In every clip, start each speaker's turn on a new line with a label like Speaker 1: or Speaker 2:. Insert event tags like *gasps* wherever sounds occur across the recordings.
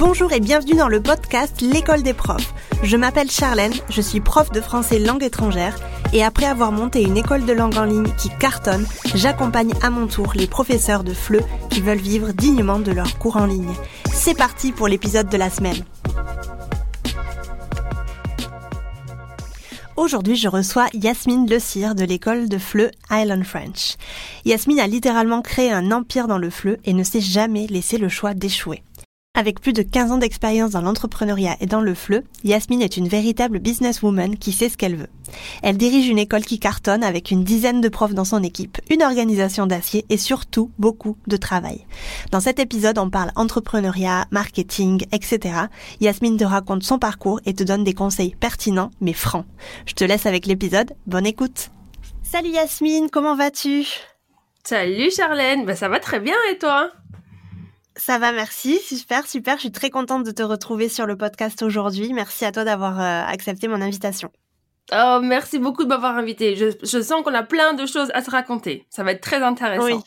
Speaker 1: Bonjour et bienvenue dans le podcast L'école des profs. Je m'appelle Charlène, je suis prof de français langue étrangère et après avoir monté une école de langue en ligne qui cartonne, j'accompagne à mon tour les professeurs de FLE qui veulent vivre dignement de leurs cours en ligne. C'est parti pour l'épisode de la semaine. Aujourd'hui, je reçois Yasmine Le Cire de l'école de FLE Island French. Yasmine a littéralement créé un empire dans le FLE et ne s'est jamais laissé le choix d'échouer. Avec plus de 15 ans d'expérience dans l'entrepreneuriat et dans le FLE, Yasmine est une véritable businesswoman qui sait ce qu'elle veut. Elle dirige une école qui cartonne avec une dizaine de profs dans son équipe, une organisation d'acier et surtout beaucoup de travail. Dans cet épisode, on parle entrepreneuriat, marketing, etc. Yasmine te raconte son parcours et te donne des conseils pertinents mais francs. Je te laisse avec l'épisode. Bonne écoute. Salut Yasmine, comment vas-tu?
Speaker 2: Salut Charlène, bah ça va très bien et toi?
Speaker 1: Ça va, merci. Super, super. Je suis très contente de te retrouver sur le podcast aujourd'hui. Merci à toi d'avoir euh, accepté mon invitation.
Speaker 2: Oh, merci beaucoup de m'avoir invité. Je, sens qu'on a plein de choses à se raconter. Ça va être très intéressant.
Speaker 1: Oui.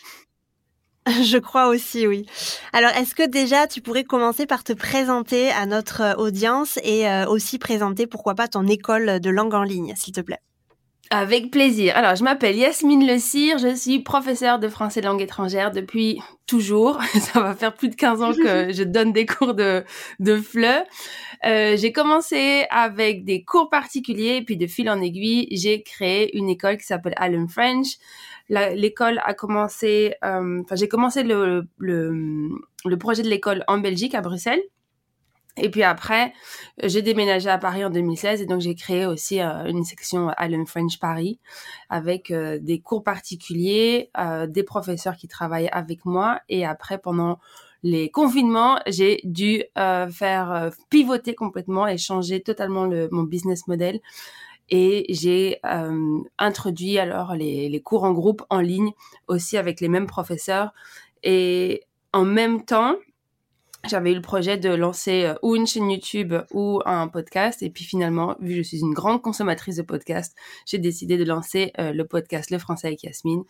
Speaker 1: *laughs* Je crois aussi, oui. Alors, est-ce que déjà tu pourrais commencer par te présenter à notre euh, audience et euh, aussi présenter, pourquoi pas, ton école de langue en ligne, s'il te plaît?
Speaker 2: Avec plaisir. Alors, je m'appelle Yasmine Le Cire, je suis professeure de français langue étrangère depuis toujours. *laughs* Ça va faire plus de 15 ans que *laughs* je donne des cours de, de FLE. Euh, j'ai commencé avec des cours particuliers, puis de fil en aiguille, j'ai créé une école qui s'appelle Allen French. L'école a commencé, euh, enfin, j'ai commencé le, le, le projet de l'école en Belgique, à Bruxelles. Et puis après, j'ai déménagé à Paris en 2016 et donc j'ai créé aussi euh, une section Allen French Paris avec euh, des cours particuliers, euh, des professeurs qui travaillent avec moi. Et après pendant les confinements, j'ai dû faire pivoter complètement et changer totalement le, mon business model. Et j'ai introduit alors les cours en groupe en ligne aussi avec les mêmes professeurs. Et en même temps, j'avais eu le projet de lancer euh, ou une chaîne YouTube ou un podcast. Et puis finalement, vu que je suis une grande consommatrice de podcasts, j'ai décidé de lancer euh, le podcast Le Français avec Yasmine.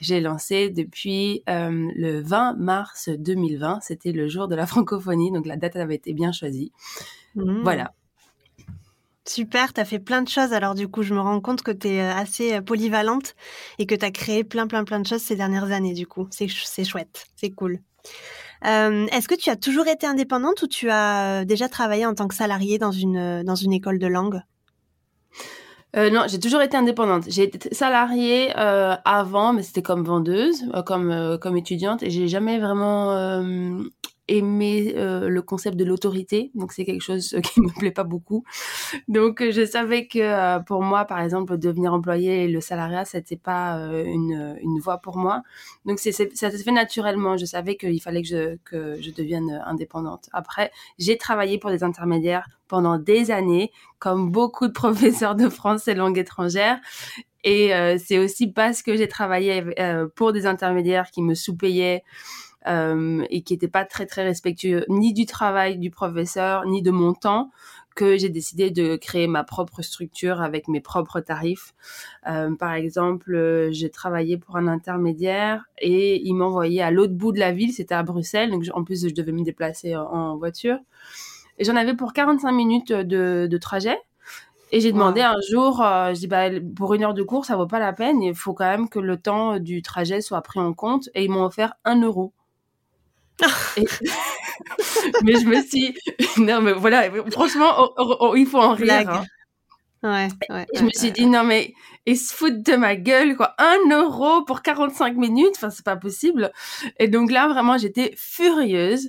Speaker 2: J'ai lancé depuis euh, le 20 mars 2020. C'était le jour de la francophonie, donc la date avait été bien choisie. Mmh. Voilà.
Speaker 1: Super, tu as fait plein de choses. Alors du coup, je me rends compte que tu es assez polyvalente et que tu as créé plein, plein, plein de choses ces dernières années, du coup. C'est chouette, c'est cool. Euh, est-ce que tu as toujours été indépendante ou tu as euh, déjà travaillé en tant que salariée dans une, euh, école de langue?
Speaker 2: Non, j'ai toujours été indépendante. J'ai été salariée avant, mais c'était comme vendeuse, comme comme étudiante, et j'ai jamais vraiment aimer euh, le concept de l'autorité, donc c'est quelque chose *laughs* qui me plaît pas beaucoup. Donc je savais que euh, pour moi, par exemple, devenir employé et le salariat, c'était pas euh, une, une voie pour moi. Donc c'est ça s'est fait naturellement. Je savais qu'il fallait que je que je devienne indépendante. Après, j'ai travaillé pour des intermédiaires pendant des années, comme beaucoup de *laughs* professeurs de français langue étrangère. Et c'est aussi parce que j'ai travaillé pour des intermédiaires qui me sous-payaient euh, et qui n'était pas très très respectueux ni du travail du professeur ni de mon temps que j'ai décidé de créer ma propre structure avec mes propres tarifs. Euh, par exemple, euh, j'ai travaillé pour un intermédiaire et il m'envoyait à l'autre bout de la ville, c'était à Bruxelles, donc en plus je devais me déplacer en, voiture. Et j'en avais pour 45 minutes de, de trajet. Et j'ai demandé un jour, euh, je dis bah pour une heure de cours ça vaut pas la peine, il faut quand même que le temps du trajet soit pris en compte. Et ils m'ont offert un euro. *laughs* mais je me suis non mais voilà franchement il faut en rire hein.
Speaker 1: Ouais, ouais,
Speaker 2: je me suis dit, non, mais ils se foutent de ma gueule, quoi. Un euro pour 45 minutes? Enfin, c'est pas possible. Et donc là, vraiment, j'étais furieuse.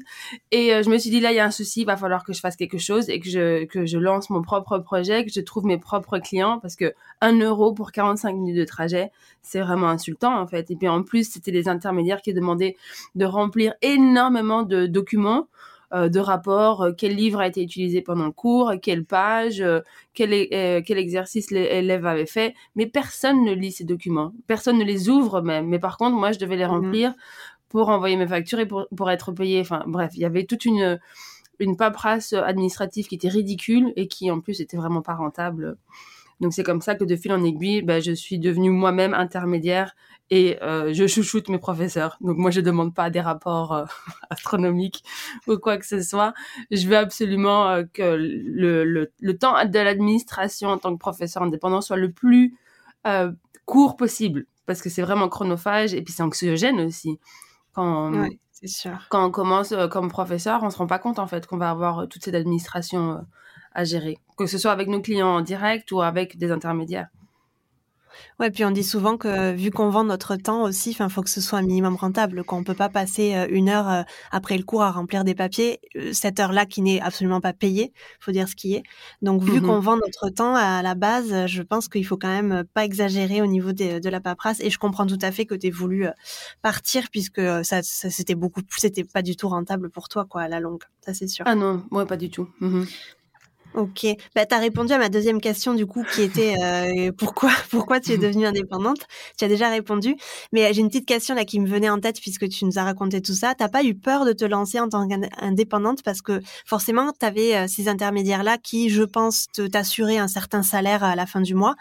Speaker 2: Et euh, je me suis dit, là, il y a un souci. Il va falloir que je fasse quelque chose et que je, que je lance mon propre projet, que je trouve mes propres clients parce que un euro pour 45 minutes de trajet, c'est vraiment insultant, en fait. Et puis, en plus, c'était des intermédiaires qui demandaient de remplir énormément de documents. Euh, de rapport, euh, quel livre a été utilisé pendant le cours, quelle page, euh, quel, quel exercice l'élève avait fait. Mais personne ne lit ces documents, personne ne les ouvre même. Mais par contre, moi, je devais les mmh remplir pour envoyer mes factures et pour, pour être payé. Enfin, bref, il y avait toute une une paperasse administrative qui était ridicule et qui en plus était vraiment pas rentable. Donc c'est comme ça que de fil en aiguille, bah, je suis devenue moi-même intermédiaire et euh, je chouchoute mes professeurs. Donc moi, je demande pas des rapports euh, *laughs* astronomiques ou quoi que ce soit. Je veux absolument euh, que le, le, le, temps de l'administration en tant que professeur indépendant soit le plus court possible, parce que c'est vraiment chronophage et puis c'est anxiogène aussi. Quand,
Speaker 1: sûr.
Speaker 2: quand on commence comme professeur, on se rend pas compte en fait qu'on va avoir toute cette administration à gérer, que ce soit avec nos clients en direct ou avec des intermédiaires.
Speaker 1: Ouais, puis on dit souvent que vu qu'on vend notre temps aussi, il faut que ce soit un minimum rentable, qu'on peut pas passer euh, une heure euh, après le cours à remplir des papiers, euh, cette heure-là qui n'est absolument pas payée, faut dire ce qui est. Donc vu mmh qu'on vend notre temps à la base, je pense qu'il faut quand même pas exagérer au niveau de la paperasse. Et je comprends tout à fait que tu aies voulu partir puisque ça, ça c'était beaucoup, c'était pas du tout rentable pour toi quoi à la longue, ça c'est sûr.
Speaker 2: Ah non, moi pas du tout. Mmh
Speaker 1: Ok, bah, tu as répondu à ma deuxième question du coup qui était euh, pourquoi pourquoi tu es *laughs* devenue indépendante? Tu as déjà répondu, mais j'ai une petite question là qui me venait en tête puisque tu nous as raconté tout ça. T'as pas eu peur de te lancer en tant qu'indépendante parce que forcément tu avais euh, ces intermédiaires là qui, je pense, t'assuraient un certain salaire à la fin du mois.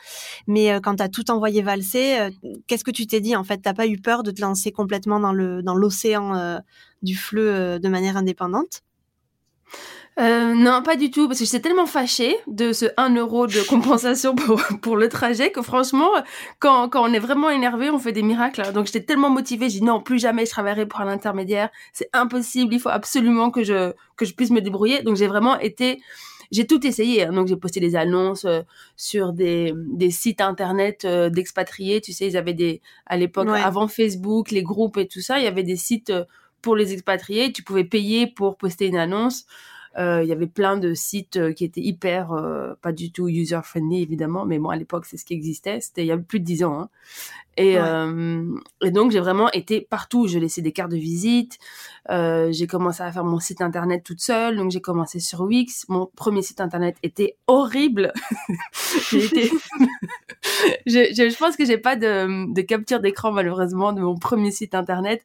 Speaker 1: Mais euh, quand tu as tout envoyé valser, qu'est-ce que tu t'es dit en fait? T'as pas eu peur de te lancer complètement dans le dans l'océan du fleu de manière indépendante?
Speaker 2: Euh, non, pas du tout, parce que j'étais tellement fâchée de ce 1 euro de compensation pour, *laughs* pour le trajet que franchement, quand, quand on est vraiment énervé, on fait des miracles. Donc j'étais tellement motivée, j'ai dit non, plus jamais je travaillerai pour un intermédiaire, c'est impossible, il faut absolument que je, que je puisse me débrouiller. Donc j'ai vraiment été, j'ai tout essayé. Hein. Donc j'ai posté des annonces euh, sur des, des sites internet euh, d'expatriés. Tu sais, ils avaient des, à l'époque, avant Facebook, les groupes et tout ça, il y avait des sites pour les expatriés. Tu pouvais payer pour poster une annonce. Euh, il y avait plein de sites euh, qui étaient hyper, euh, pas du tout user-friendly évidemment, mais bon, à l'époque, c'est ce qui existait. C'était il y a plus de dix ans. Hein. Et, et donc, j'ai vraiment été partout. Je laissais des cartes de visite. j'ai commencé à faire mon site internet toute seule. Donc, j'ai commencé sur Wix. Mon premier site internet était horrible. *laughs* j'ai été... *laughs* je, je, pense que j'ai pas de, de capture d'écran malheureusement de mon premier site internet,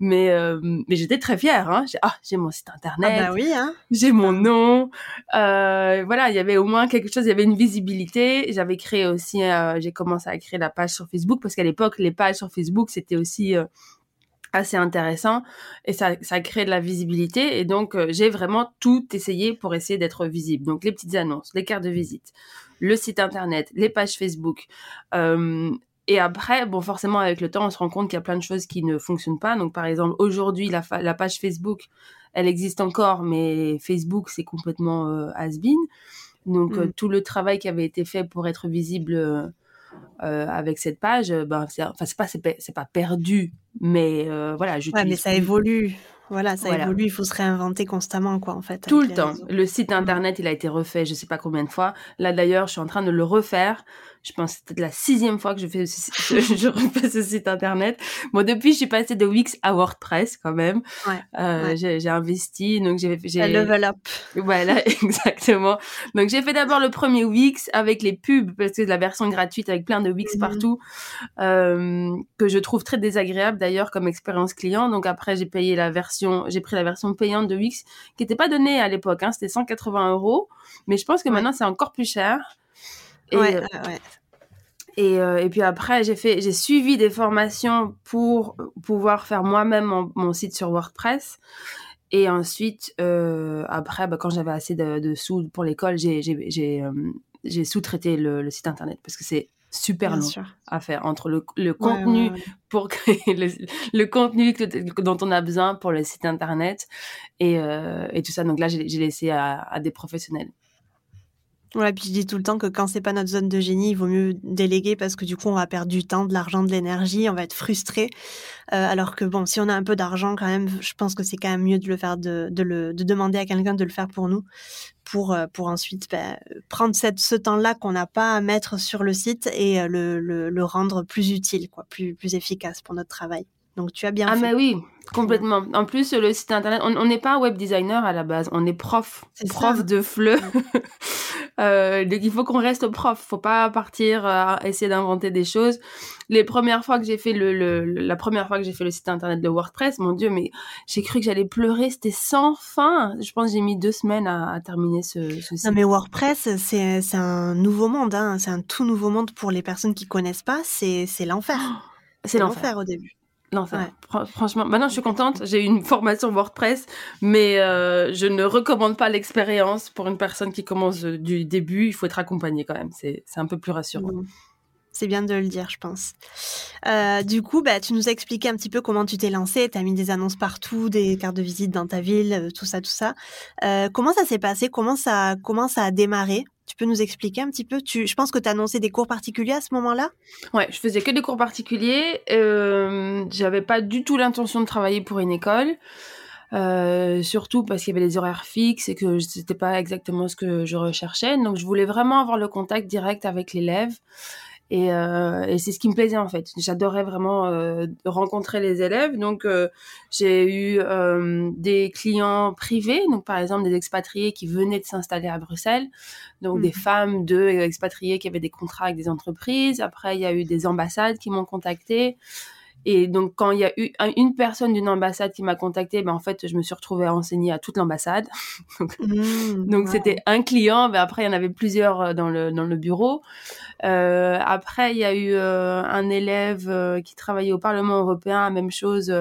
Speaker 2: mais mais j'étais très fière. Hein. J'ai, ah, j'ai mon site internet.
Speaker 1: Ah bah oui. Hein
Speaker 2: mon nom. Euh, voilà, il y avait au moins quelque chose, il y avait une visibilité. J'avais créé aussi, euh, j'ai commencé à créer la page sur Facebook parce qu'à l'époque, les pages sur Facebook, c'était aussi euh, assez intéressant et ça, ça crée de la visibilité. Et donc, j'ai vraiment tout essayé pour essayer d'être visible. Donc, les petites annonces, les cartes de visite, le site internet, les pages Facebook. Et après, bon, forcément, avec le temps, on se rend compte qu'il y a plein de choses qui ne fonctionnent pas. Donc, par exemple, aujourd'hui, la, la page Facebook, elle existe encore, mais Facebook, c'est complètement euh, has-been. Donc, euh, mm. tout le travail qui avait été fait pour être visible euh, euh avec cette page, ben, c'est, enfin, c'est pas, c'est, pas perdu, mais voilà.
Speaker 1: Ouais, mais ça évolue. Voilà, ça évolue, il faut se réinventer constamment, quoi, en fait.
Speaker 2: Tout le temps. Le site mm. internet, il a été refait, je sais pas combien de fois. Là, d'ailleurs, je suis en train de le refaire je pense que c'était la sixième fois que je fais *laughs* je refais ce site internet. Bon, depuis, je suis passée de Wix à WordPress quand même. Ouais, euh, J'ai investi, donc j'ai
Speaker 1: j'ai level up.
Speaker 2: Voilà, *laughs* exactement. Donc j'ai fait d'abord le premier Wix avec les pubs parce que c'est la version gratuite avec plein de Wix mhm. partout euh, que je trouve très désagréable d'ailleurs comme expérience client. Donc après, j'ai payé la version, j'ai pris la version payante de Wix qui n'était pas donnée à l'époque. Hein, c'était 180 euros, mais je pense que maintenant c'est encore plus cher.
Speaker 1: Et, ouais,
Speaker 2: Et, euh, et, puis après, j'ai fait, j'ai suivi des formations pour pouvoir faire moi-même mon, site sur WordPress. Et ensuite, euh, après, bah, quand j'avais assez de, sous pour l'école, j'ai, j'ai, j'ai, euh, sous-traité le, site internet parce que c'est super long à faire entre le, le contenu pour créer *laughs* le, le, contenu dont on a besoin pour le site internet et, et tout ça. Donc là, j'ai, laissé à, à des professionnels.
Speaker 1: Ouais, puis je dis tout le temps que quand c'est pas notre zone de génie, il vaut mieux déléguer parce que du coup, on va perdre du temps, de l'argent, de l'énergie, on va être frustré. Euh, alors que bon, si on a un peu d'argent quand même, je pense que c'est quand même mieux de le faire, de, le, de demander à quelqu'un de le faire pour nous, pour, euh, pour ensuite bah, prendre cette, ce temps-là qu'on n'a pas à mettre sur le site et euh, le, le, le rendre plus utile, quoi, plus, plus efficace pour notre travail. Donc tu as bien
Speaker 2: ah
Speaker 1: fait.
Speaker 2: Ah mais oui, complètement. En plus le site internet, on n'est pas web designer à la base, on est prof, prof de fleu. *laughs* euh, donc il faut qu'on reste prof, faut pas partir à essayer d'inventer des choses. Les premières fois que j'ai fait le, le, la première fois que j'ai fait le site internet de WordPress, mon dieu, mais j'ai cru que j'allais pleurer, c'était sans fin. Je pense que j'ai mis deux semaines à, à terminer ce, ce, site.
Speaker 1: Non mais WordPress, c'est c'est un nouveau monde, hein. c'est un tout nouveau monde pour les personnes qui connaissent pas, c'est c'est l'enfer. *gasps* C'est l'enfer au début.
Speaker 2: Non, ça, franchement, maintenant je suis contente. J'ai eu une formation WordPress, mais euh, je ne recommande pas l'expérience pour une personne qui commence du début. Il faut être accompagné quand même. C'est un peu plus rassurant. Mmh.
Speaker 1: C'est bien de le dire, je pense. Euh, du coup, bah, tu nous as expliqué un petit peu comment tu t'es lancé. Tu as mis des annonces partout, des cartes de visite dans ta ville, euh, tout ça, tout ça. Euh, comment ça s'est passé? Comment ça, comment ça a démarré? Tu peux nous expliquer un petit peu? Tu, Je pense que tu as annoncé des cours particuliers à ce moment-là?
Speaker 2: Ouais, je faisais que des cours particuliers. Euh, J'avais pas du tout l'intention de travailler pour une école. surtout parce qu'il y avait des horaires fixes et que c'était pas exactement ce que je recherchais. Donc, je voulais vraiment avoir le contact direct avec l'élève. Et, euh, et c'est ce qui me plaisait en fait. J'adorais vraiment euh, rencontrer les élèves. Donc euh, j'ai eu euh, des clients privés, donc par exemple des expatriés qui venaient de s'installer à Bruxelles, donc des mmh. femmes de expatriés qui avaient des contrats avec des entreprises. Après il y a eu des ambassades qui m'ont contacté. Et donc, quand il y a eu une personne d'une ambassade qui m'a contacté, ben, en fait, je me suis retrouvée à enseigner à toute l'ambassade. *laughs* donc, mmh, c'était un client. Ben, après, il y en avait plusieurs euh, dans le, dans le bureau. Euh, après, il y a eu euh, un élève euh, qui travaillait au Parlement européen, même chose.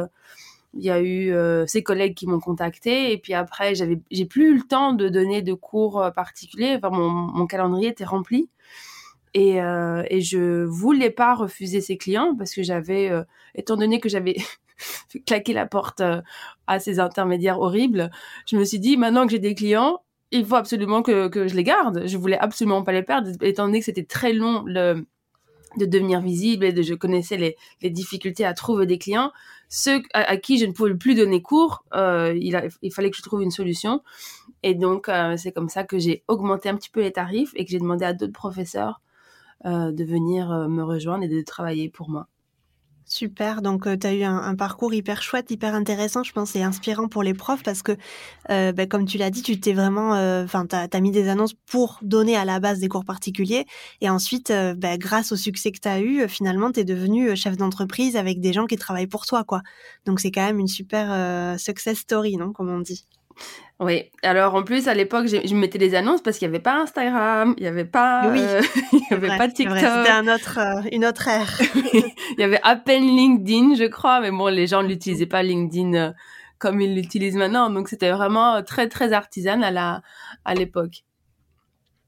Speaker 2: il y a eu ses collègues qui m'ont contacté. Et puis après, j'avais, j'ai plus eu le temps de donner de cours particuliers. Enfin, mon, mon calendrier était rempli. Et, euh, et je voulais pas refuser ces clients parce que j'avais, euh, étant donné que j'avais *laughs* claqué la porte euh, à ces intermédiaires horribles, je me suis dit maintenant que j'ai des clients, il faut absolument que, que je les garde. Je voulais absolument pas les perdre, étant donné que c'était très long de devenir visible et de, je connaissais les, les difficultés à trouver des clients. Ceux à, qui je ne pouvais plus donner cours, euh, il, a, il fallait que je trouve une solution. Et donc, euh, c'est comme ça que j'ai augmenté un petit peu les tarifs et que j'ai demandé à d'autres professeurs de venir euh, me rejoindre et de travailler pour moi.
Speaker 1: Super, donc euh, tu as eu un, parcours hyper chouette, hyper intéressant, je pense, et inspirant pour les profs parce que, bah, comme tu l'as dit, tu t'es vraiment, enfin, tu as, mis des annonces pour donner à la base des cours particuliers, et ensuite, bah, grâce au succès que tu as eu, finalement, tu es devenu chef d'entreprise avec des gens qui travaillent pour toi, quoi. Donc c'est quand même une super success story, non, comme on dit.
Speaker 2: Oui, alors en plus à l'époque je mettais des annonces parce qu'il n'y avait pas Instagram, il n'y avait pas, euh, il y avait pas *laughs* TikTok. C'était
Speaker 1: un autre, euh, une autre ère. *laughs*
Speaker 2: il y avait à peine LinkedIn, je crois, mais bon les gens ne l'utilisaient pas LinkedIn euh, comme ils l'utilisent maintenant, donc c'était vraiment très très artisanal à la à l'époque.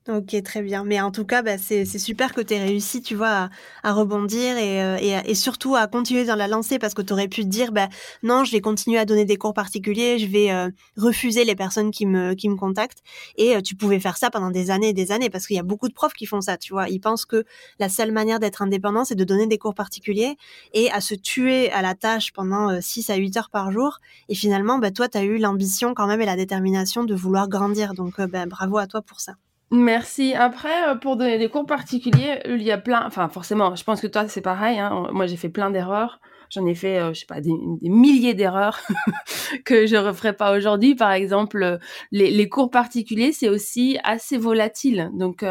Speaker 1: Ok, très bien. Mais en tout cas, bah, c'est super que tu réussi, tu vois, à, rebondir et, euh, et, et, surtout à continuer dans la lancée parce que tu aurais pu te dire, bah, non, je vais continuer à donner des cours particuliers, je vais euh, refuser les personnes qui me, qui me contactent. Et euh, tu pouvais faire ça pendant des années et des années parce qu'il y a beaucoup de profs qui font ça, tu vois. Ils pensent que la seule manière d'être indépendant, c'est de donner des cours particuliers et à se tuer à la tâche pendant 6 à 8 heures par jour. Et finalement, bah, toi, tu as eu l'ambition quand même et la détermination de vouloir grandir. Donc, bah, bravo à toi pour ça.
Speaker 2: Merci. Après, euh, pour donner des cours particuliers, il y a plein. Enfin, forcément, je pense que toi, c'est pareil. Hein. Moi, j'ai fait plein d'erreurs. J'en ai fait, euh, je sais pas, des, milliers d'erreurs *laughs* que je referai pas aujourd'hui. Par exemple, euh, les, les cours particuliers, c'est aussi assez volatile. Donc,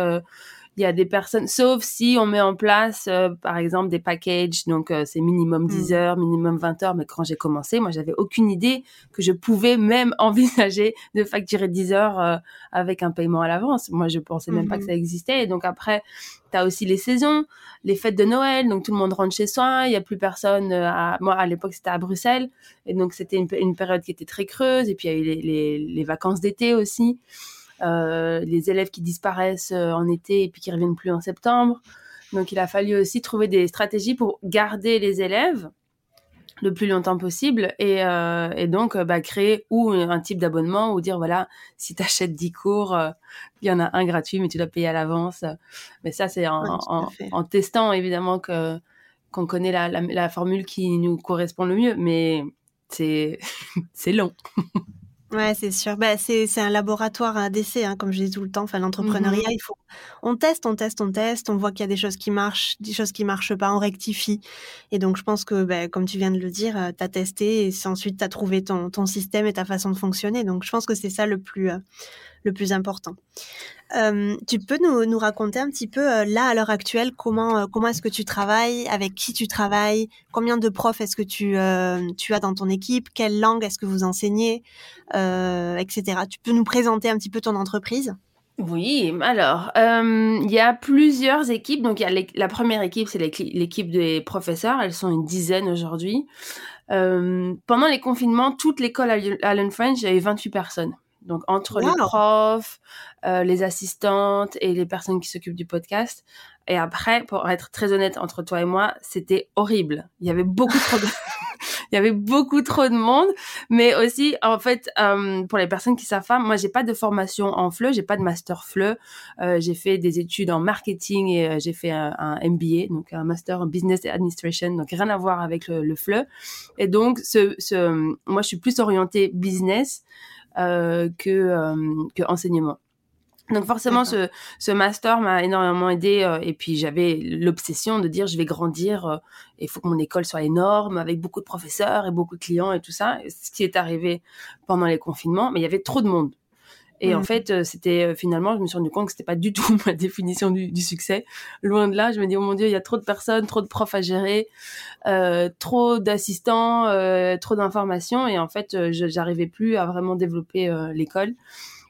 Speaker 2: il y a des personnes, sauf si on met en place, euh, par exemple, des packages, donc euh, c'est minimum 10 mm. heures, minimum 20 heures, mais quand j'ai commencé, moi, j'avais aucune idée que je pouvais même *laughs* envisager de facturer 10 heures euh, avec un paiement à l'avance. Moi, je pensais même pas que mm-hmm. ça existait. Et donc après, tu as aussi les saisons, les fêtes de Noël, donc tout le monde rentre chez soi, il y a plus personne. À... Moi, à l'époque, c'était à Bruxelles, et donc c'était une, une, période qui était très creuse, et puis il y a eu les, les, les vacances d'été aussi. Euh, les élèves qui disparaissent euh, en été et puis qui reviennent plus en septembre. Donc il a fallu aussi trouver des stratégies pour garder les élèves le plus longtemps possible et, euh, donc bah, créer ou un type d'abonnement ou dire voilà si tu achètes 10 cours il y en a un gratuit mais tu dois payer à l'avance. Mais ça c'est en, testant évidemment que qu'on connaît la, la, formule qui nous correspond le mieux. Mais c'est *laughs* c'est long
Speaker 1: Ouais, c'est sûr. Bah, c'est c'est un laboratoire à d'essai, hein, comme je dis tout le temps. Enfin, l'entrepreneuriat, mmh il faut on teste, on teste, on teste, on voit qu'il y a des choses qui marchent, des choses qui marchent pas, on rectifie. Et donc, je pense que, bah, comme tu viens de le dire, euh, tu as testé et ensuite tu as trouvé ton, ton système et ta façon de fonctionner. Donc, je pense que c'est ça le plus, euh, le plus important. Euh, tu peux nous, raconter un petit peu, là, à l'heure actuelle, comment, comment est-ce que tu travailles, avec qui tu travailles, combien de profs est-ce que tu, tu as dans ton équipe, quelle langue est-ce que vous enseignez, etc. Tu peux nous présenter un petit peu ton entreprise?
Speaker 2: Oui, alors, euh, il y a plusieurs équipes. Donc, y a la première équipe, c'est l'équipe des professeurs. Elles sont une dizaine aujourd'hui. Euh, pendant les confinements, toute l'école Allen French, il y avait 28 personnes. Donc, entre les profs, euh, les assistantes et les personnes qui s'occupent du podcast. Et après, pour être très honnête entre toi et moi, c'était horrible. Il y avait beaucoup trop de... *laughs* *laughs* il y avait beaucoup trop de monde, mais aussi en fait euh, pour les personnes qui savent pas, moi j'ai pas de formation en FLE, j'ai pas de master FLE, euh, j'ai fait des études en marketing et euh, j'ai fait un, MBA, donc un master en business administration, donc rien à voir avec le, le FLE. Et donc ce, ce, moi je suis plus orientée business que que enseignement. Donc forcément, ce, ce master m'a énormément aidé euh, et puis j'avais l'obsession de dire je vais grandir euh, il faut que mon école soit énorme avec beaucoup de professeurs et beaucoup de clients et tout ça. Ce qui est arrivé pendant les confinements, mais il y avait trop de monde. Et en mmh. fait, euh, c'était finalement, je me suis rendu compte que c'était pas du tout *laughs* ma définition du, du, succès. Loin de là, je me dis oh mon dieu, il y a trop de personnes, trop de profs à gérer, euh, trop d'assistants, euh, trop d'informations, et en fait, j'arrivais plus à vraiment développer l'école.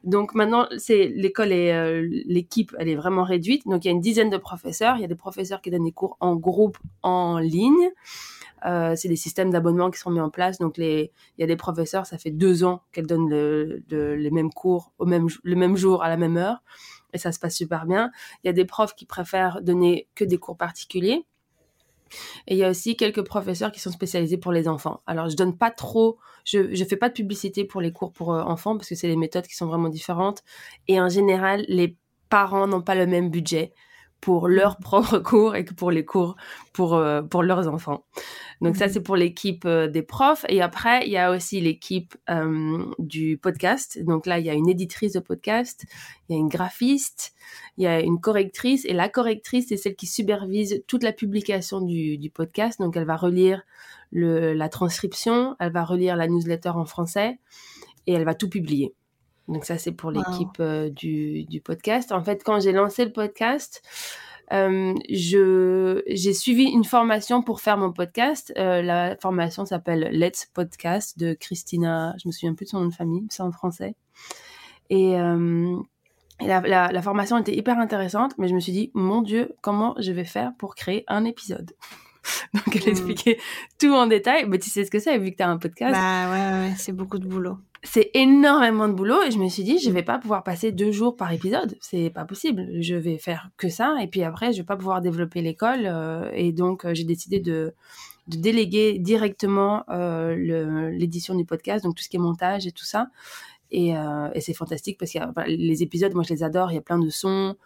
Speaker 2: Donc maintenant, c'est l'école et euh, l'équipe, elle est vraiment réduite. Donc il y a une dizaine de professeurs. Il y a des professeurs qui donnent des cours en groupe, en ligne. Euh, c'est des systèmes d'abonnement qui sont mis en place. Donc les, il y a des professeurs, ça fait deux ans qu'elles donnent le, les mêmes cours au même le même jour à la même heure, et ça se passe super bien. Il y a des profs qui préfèrent donner que des cours particuliers. Et il y a aussi quelques professeurs qui sont spécialisés pour les enfants. Alors, je donne pas trop, je ne fais pas de publicité pour les cours pour euh, enfants parce que c'est des méthodes qui sont vraiment différentes. Et en général, les parents n'ont pas le même budget pour leurs propres *laughs* cours et que pour les cours pour, euh, pour leurs enfants. Donc ça, mhm. c'est pour l'équipe euh, des profs. Et après, il y a aussi l'équipe euh, du podcast. Donc là, il y a une éditrice de podcast, il y a une graphiste, il y a une correctrice. Et la correctrice, c'est celle qui supervise toute la publication du, du podcast. Donc elle va relire le, la transcription, elle va relire la newsletter en français et elle va tout publier. Donc ça, c'est pour l'équipe euh, du, du, podcast. En fait, quand j'ai lancé le podcast, euh, je j'ai suivi une formation pour faire mon podcast. Euh, la formation s'appelle Let's Podcast de Christina. Je me souviens plus de son nom de famille, c'est en français. Et, la, la, la, formation était hyper intéressante, mais je me suis dit, mon Dieu, comment je vais faire pour créer un épisode? *laughs* Donc elle mmh. expliquait tout en détail. Mais tu sais ce que c'est vu que tu as un podcast.
Speaker 1: Bah ouais, ouais c'est beaucoup de boulot.
Speaker 2: C'est énormément de boulot. Et je me suis dit je vais pas pouvoir passer deux jours par épisode. C'est pas possible. Je vais faire que ça. Et puis après je vais pas pouvoir développer l'école. Euh, et donc euh, j'ai décidé de, de déléguer directement euh, l'édition du podcast. Donc tout ce qui est montage et tout ça. Et, euh, et c'est fantastique parce que les épisodes moi je les adore. Il y a plein de sons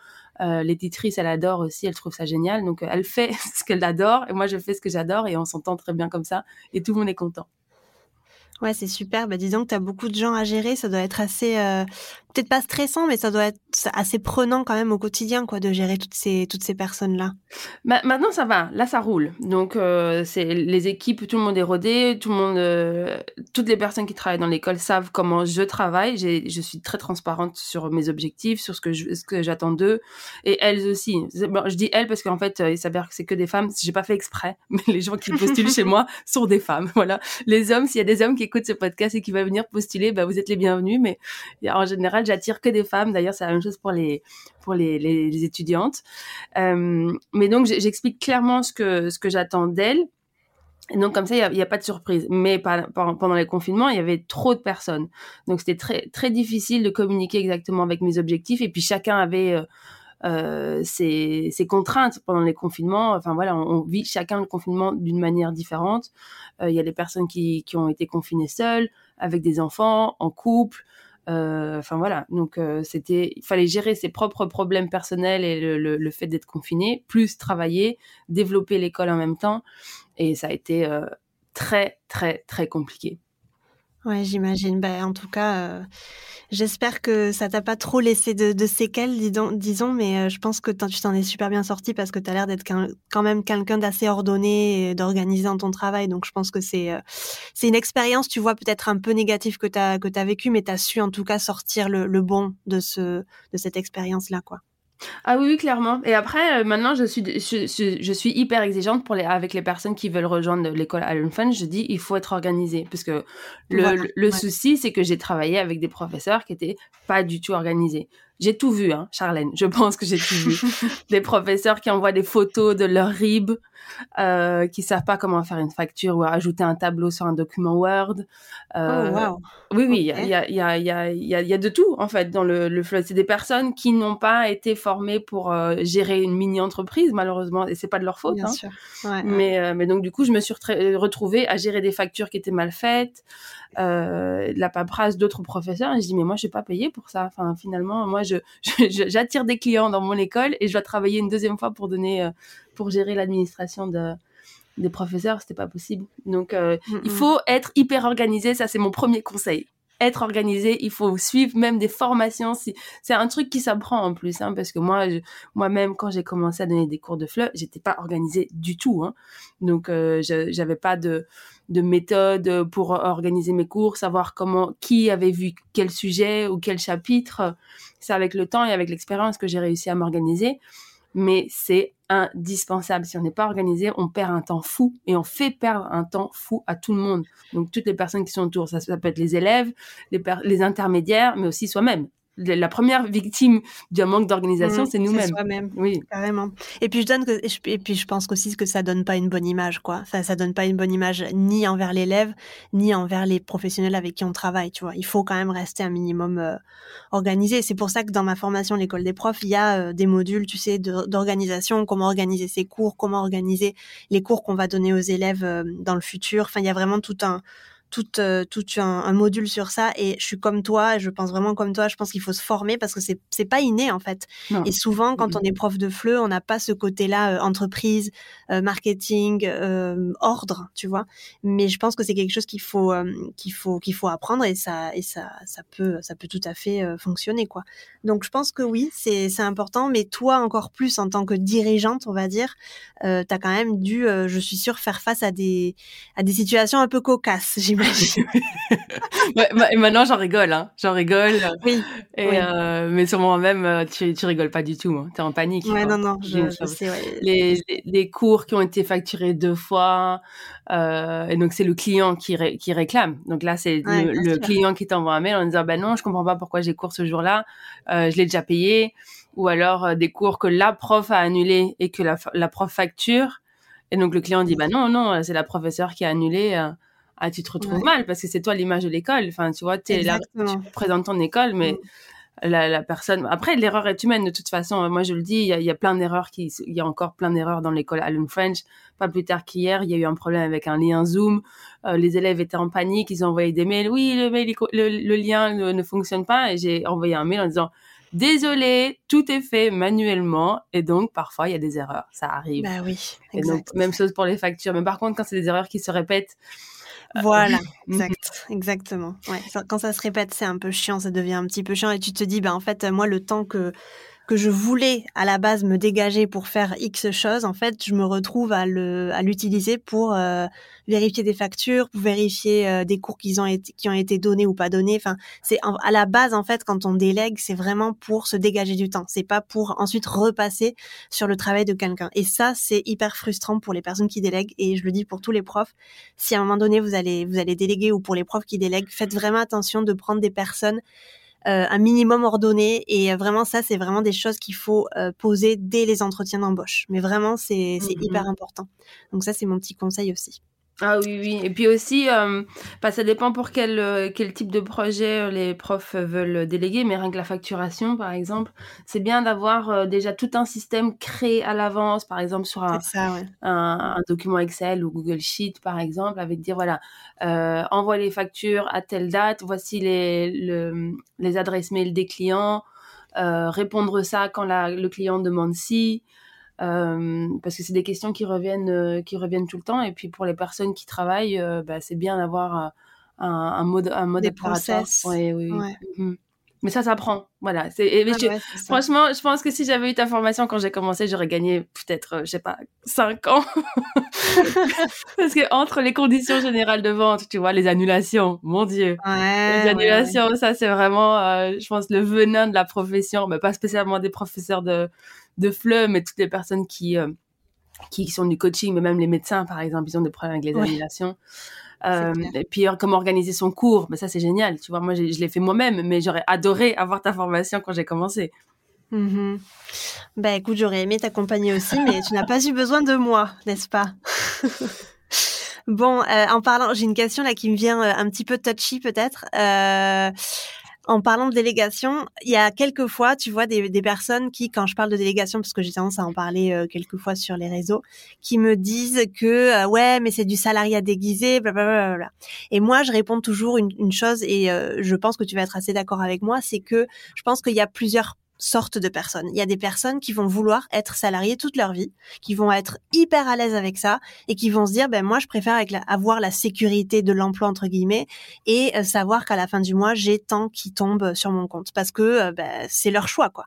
Speaker 2: l'éditrice elle adore aussi elle trouve ça génial donc elle fait *laughs* ce qu'elle adore et moi je fais ce que j'adore et on s'entend très bien comme ça et tout le monde est content
Speaker 1: Ouais, c'est super. Bah, disons que tu as beaucoup de gens à gérer. Ça doit être assez, euh, peut-être pas stressant, mais ça doit être assez prenant quand même au quotidien, quoi, de gérer toutes ces, toutes ces personnes-là.
Speaker 2: Bah, maintenant, ça va. Là, ça roule. Donc, euh, c'est les équipes, tout le monde est rodé. Tout le monde, euh, toutes les personnes qui travaillent dans l'école savent comment je travaille. Je suis très transparente sur mes objectifs, sur ce que ce que j'attends d'eux. Et elles aussi. Bon, je dis elles parce qu'en fait, il s'avère que c'est que des femmes. J'ai pas fait exprès, *laughs* mais les gens qui postulent chez moi *laughs* sont des femmes. Voilà. Les hommes, s'il y a des hommes qui écoutent ce podcast et qui va venir postuler, bah, vous êtes les bienvenus. Mais en général, j'attire que des femmes. D'ailleurs, c'est la même chose pour les, pour les, les, étudiantes. Euh, mais donc, j'explique clairement ce que, ce que j'attends d'elles. Donc comme ça, il n'y a, pas de surprise. Mais pendant les confinements, il y avait trop de personnes. Donc c'était très très difficile de communiquer exactement avec mes objectifs. Et puis chacun avait euh, euh ses, ses, contraintes pendant les confinements. Enfin voilà, on, vit chacun le confinement d'une manière différente. Il y a des personnes qui, qui ont été confinées seules, avec des enfants, en couple. Euh, enfin voilà, donc euh, c'était, il fallait gérer ses propres problèmes personnels et le, le, fait d'être confiné, plus travailler, développer l'école en même temps, et ça a été euh, très très très compliqué.
Speaker 1: Ouais, j'imagine. Ben, en tout cas, euh, j'espère que ça t'a pas trop laissé de, séquelles, disons, mais euh, je pense que tu t'en es super bien sorti parce que tu as l'air d'être quand même quelqu'un d'assez ordonné et d'organisé dans ton travail. Donc, je pense que c'est euh, c'est une expérience, tu vois, peut-être un peu négative que tu as, que as vécu, mais tu as su en tout cas sortir le, le bon de, ce, de cette expérience-là, quoi.
Speaker 2: Ah oui, clairement. Et après, euh, maintenant, je suis, je, je, suis hyper exigeante pour les, avec les personnes qui veulent rejoindre l'école Allen Fun. Je dis, il faut être organisé. Parce que le, le souci, c'est que j'ai travaillé avec des professeurs qui étaient pas du tout organisés. J'ai tout vu, hein, Charlène. Je pense que j'ai tout vu. *laughs* des professeurs qui envoient des photos de leur RIB, euh, qui savent pas comment faire une facture ou ajouter un tableau sur un document Word.
Speaker 1: Euh, oh, wow.
Speaker 2: Oui, oui, il y, a, y, a, y, a, y, a, y, a, de tout, en fait, dans le, le flow. C'est des personnes qui n'ont pas été formées pour euh, gérer une mini-entreprise, malheureusement, et c'est pas de leur faute.
Speaker 1: Bien
Speaker 2: hein.
Speaker 1: sûr. Ouais,
Speaker 2: mais, euh, mais donc, du coup, je me suis retrouvée à gérer des factures qui étaient mal faites, euh, la paperasse d'autres professeurs, et je dis, mais moi, je suis pas payée pour ça. Enfin, finalement, moi, *laughs* je, j'attire des clients dans mon école et je dois travailler une deuxième fois pour donner, euh, pour gérer l'administration de, des professeurs, c'était pas possible. Donc, euh, mm -hmm. il faut être hyper organisé. Ça, c'est mon premier conseil. Être organisé, il faut suivre même des formations. C'est un truc qui s'apprend en plus, hein, parce que moi, moi-même, quand j'ai commencé à donner des cours de FLE, j'étais pas organisée du tout. Hein. Donc, euh, j'avais pas de, de méthode pour organiser mes cours, savoir comment, qui avait vu quel sujet ou quel chapitre. C'est avec le temps et avec l'expérience que j'ai réussi à m'organiser mais c'est indispensable. Si on n'est pas organisé, on perd un temps fou et on fait perdre un temps fou à tout le monde. Donc toutes les personnes qui sont autour, ça, peut être les élèves, les intermédiaires, mais aussi soi-même la première victime d'un manque d'organisation,
Speaker 1: mmh,
Speaker 2: c'est nous-mêmes.
Speaker 1: Soi-même.
Speaker 2: Oui,
Speaker 1: carrément. Et puis je donne que, et puis je pense aussi que ça donne pas une bonne image, quoi. Ça, ça donne pas une bonne image ni envers l'élève, ni envers les professionnels avec qui on travaille, tu vois. Il faut quand même rester un minimum euh, organisé. C'est pour ça que dans ma formation, l'école des profs, il y a euh, des modules, tu sais, d'organisation, comment organiser ses cours, comment organiser les cours qu'on va donner aux élèves euh, dans le futur. Enfin, il y a vraiment tout un tout, euh, tout un, un, module sur ça et je suis comme toi, je pense vraiment comme toi, je pense qu'il faut se former parce que c'est c'est pas inné en fait.
Speaker 2: Non.
Speaker 1: Et souvent quand on est prof de FLE, on n'a pas ce côté-là euh, entreprise, euh, marketing, euh, ordre, tu vois. Mais je pense que c'est quelque chose qu'il faut euh, qu'il faut qu'il faut apprendre et ça et ça ça peut ça peut tout à fait euh, fonctionner quoi. Donc je pense que oui, c'est c'est important mais toi encore plus en tant que dirigeante, on va dire, euh, tu as quand même dû je suis sûre faire face à des à des situations un peu cocasses, *laughs*
Speaker 2: ouais, *laughs* et maintenant, j'en rigole, hein. J'en rigole.
Speaker 1: Oui.
Speaker 2: Et
Speaker 1: oui.
Speaker 2: Euh, mais sur moi-même, tu, tu rigoles pas du tout. Hein. T'es en panique.
Speaker 1: Ouais,
Speaker 2: hein.
Speaker 1: non, non, je, je sais, ouais.
Speaker 2: Les, les, les, cours qui ont été facturés deux fois. Euh, et donc, c'est le client qui, ré, qui réclame. Donc là, c'est
Speaker 1: ouais,
Speaker 2: le, le client qui t'envoie un mail en disant, ben non, je comprends pas pourquoi j'ai cours ce jour-là. Euh, je l'ai déjà payé. Ou alors, euh, des cours que la prof a annulé et que la, la prof facture. Et donc, le client dit, bah non, non, c'est la professeure qui a annulé. Ah, tu te retrouves ouais. mal parce que c'est toi l'image de l'école. Enfin, tu vois, là, tu présentes ton école, mais mmh. la, la, personne. Après, l'erreur est humaine de toute façon. Moi, je le dis, il y a, y a, plein d'erreurs qui, il y a encore plein d'erreurs dans l'école Allen French. Pas plus tard qu'hier, il y a eu un problème avec un lien Zoom. Euh, les élèves étaient en panique, ils ont envoyé des mails. Oui, le mail, le, le lien ne, ne fonctionne pas. Et j'ai envoyé un mail en disant. Désolé, tout est fait manuellement et donc parfois il y a des erreurs, ça arrive.
Speaker 1: Bah oui.
Speaker 2: Et donc même chose pour les factures. Mais par contre, quand c'est des erreurs qui se répètent,
Speaker 1: voilà, *laughs* exact, exactement. Ouais, quand ça se répète, c'est un peu chiant, ça devient un petit peu chiant et tu te dis, ben en fait, moi, le temps que que je voulais à la base me dégager pour faire X choses, en fait, je me retrouve à le à l'utiliser pour euh, vérifier des factures, pour vérifier euh, des cours qui ont été qui ont été donnés ou pas donnés. Enfin, c'est à la base en fait quand on délègue, c'est vraiment pour se dégager du temps. C'est pas pour ensuite repasser sur le travail de quelqu'un. Et ça, c'est hyper frustrant pour les personnes qui délèguent. Et je le dis pour tous les profs. Si à un moment donné vous allez vous allez déléguer ou pour les profs qui délèguent, faites vraiment attention de prendre des personnes un minimum ordonné. Et vraiment ça c'est vraiment des choses qu'il faut euh, poser dès les entretiens d'embauche. Mais vraiment c'est c'est mmh hyper important. Donc ça c'est mon petit conseil aussi
Speaker 2: ah oui, oui. Et puis aussi, euh, bah, ça dépend pour quel, euh, quel type de projet euh, les profs veulent déléguer, mais rien que la facturation, par exemple, c'est bien d'avoir euh, déjà tout un système créé à l'avance, par exemple sur un,
Speaker 1: ça, ouais.
Speaker 2: un, un, document Excel ou Google Sheet, par exemple, avec dire, voilà, euh, envoie les factures à telle date, voici les, le, les adresses mail des clients, répondre ça quand la, le client demande si. Euh, parce que c'est des questions qui reviennent, euh, qui reviennent tout le temps. Et puis pour les personnes qui travaillent, euh, bah, c'est bien d'avoir un, un, mode, un mode
Speaker 1: des process.
Speaker 2: Ouais, oui,
Speaker 1: ouais.
Speaker 2: Mmh. Mais ça, ça prend. Voilà. C'est, et,
Speaker 1: ah
Speaker 2: je,
Speaker 1: ouais,
Speaker 2: franchement, je pense que si j'avais eu ta formation quand j'ai commencé, j'aurais gagné peut-être, je sais pas, 5 ans. *laughs* Parce que entre les conditions générales de vente, tu vois, les annulations, mon Dieu.
Speaker 1: Ouais,
Speaker 2: les annulations, ça, c'est vraiment, je pense, le venin de la profession, mais pas spécialement des professeurs de, de FLE, mais toutes les personnes qui, euh, qui sont du coaching, mais même les médecins, par exemple, ils ont des problèmes avec les
Speaker 1: ouais.
Speaker 2: annulations. Euh, et puis comment organiser son cours, mais ça c'est génial. Tu vois, moi je l'ai fait moi-même, mais j'aurais adoré avoir ta formation quand j'ai commencé.
Speaker 1: Mm Bah écoute, j'aurais aimé t'accompagner aussi, mais tu n'as pas eu besoin de moi, n'est-ce pas? *laughs* Bon, euh, en parlant, j'ai une question là qui me vient euh, un petit peu touchy peut-être. Euh, en parlant de délégation, il y a quelques fois, tu vois, des, des, personnes qui, quand je parle de délégation, parce que j'ai tendance à en parler euh, quelques fois sur les réseaux, qui me disent que euh, ouais, mais c'est du salariat déguisé, blablabla. Et moi, je réponds toujours une, une chose, et euh, je pense que tu vas être assez d'accord avec moi, c'est que je pense qu'il y a plusieurs sortes de personnes. Il y a des personnes qui vont vouloir être salariées toute leur vie, qui vont être hyper à l'aise avec ça et qui vont se dire ben moi je préfère avoir la sécurité de l'emploi entre guillemets et euh, savoir qu'à la fin du mois j'ai tant qui tombe sur mon compte parce que euh, ben, c'est leur choix quoi.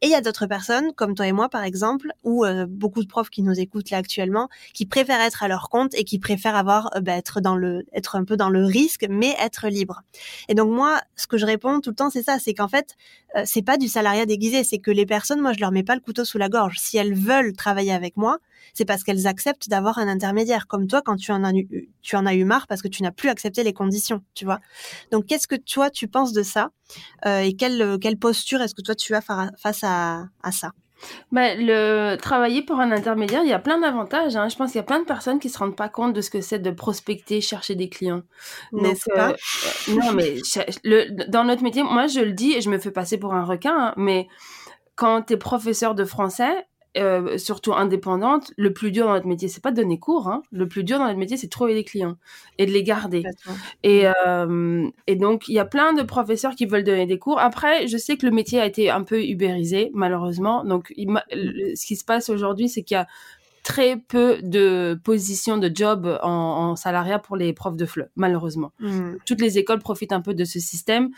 Speaker 1: Et il y a d'autres personnes comme toi et moi par exemple ou euh, beaucoup de profs qui nous écoutent là actuellement qui préfèrent être à leur compte et qui préfèrent avoir ben, être dans le être un peu dans le risque mais être libre. Et donc moi ce que je réponds tout le temps c'est ça c'est qu'en fait c'est pas du salariat c'est que les personnes, moi, je leur mets pas le couteau sous la gorge. Si elles veulent travailler avec moi, c'est parce qu'elles acceptent d'avoir un intermédiaire. Comme toi, quand tu en as eu, tu en as eu marre parce que tu n'as plus accepté les conditions, tu vois. Donc, qu'est-ce que toi, tu penses de ça euh, et quelle, quelle posture est-ce que toi, tu as face à, à ça?
Speaker 2: Bah, le travailler pour un intermédiaire, il y a plein d'avantages. Hein. Je pense qu'il y a plein de personnes qui se rendent pas compte de ce que c'est de prospecter, chercher des clients.
Speaker 1: N'est-ce pas euh,
Speaker 2: euh, Non, mais le, dans notre métier, moi je le dis et je me fais passer pour un requin, hein, mais quand tu es professeur de français, euh, surtout indépendante, le plus dur dans notre métier, c'est pas de donner cours. Hein. Le plus dur dans notre métier, c'est de trouver des clients et de les garder. Et, euh, et donc, il y a plein de professeurs qui veulent donner des cours. Après, je sais que le métier a été un peu ubérisé, malheureusement. Donc, ce qui se passe aujourd'hui, c'est qu'il y a très peu de positions de job en, en salariat pour les profs de FLE, malheureusement. Mmh. Toutes les écoles profitent un peu de ce système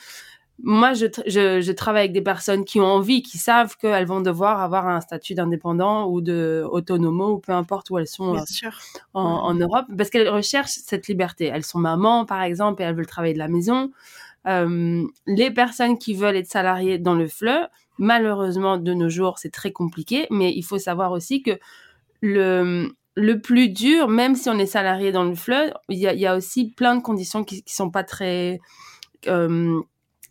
Speaker 2: moi, je, je, je, travaille avec des personnes qui ont envie, qui savent qu'elles vont devoir avoir un statut d'indépendant ou de autonomo ou peu importe où elles sont
Speaker 1: euh,
Speaker 2: En, en, Europe, parce qu'elles recherchent cette liberté. Elles sont mamans, par exemple, et elles veulent travailler de la maison. Euh, les personnes qui veulent être salariées dans le FLE, malheureusement, de nos jours, c'est très compliqué, mais il faut savoir aussi que le, le plus dur, même si on est salarié dans le FLE, il y a, y a aussi plein de conditions qui, qui sont pas très... Euh,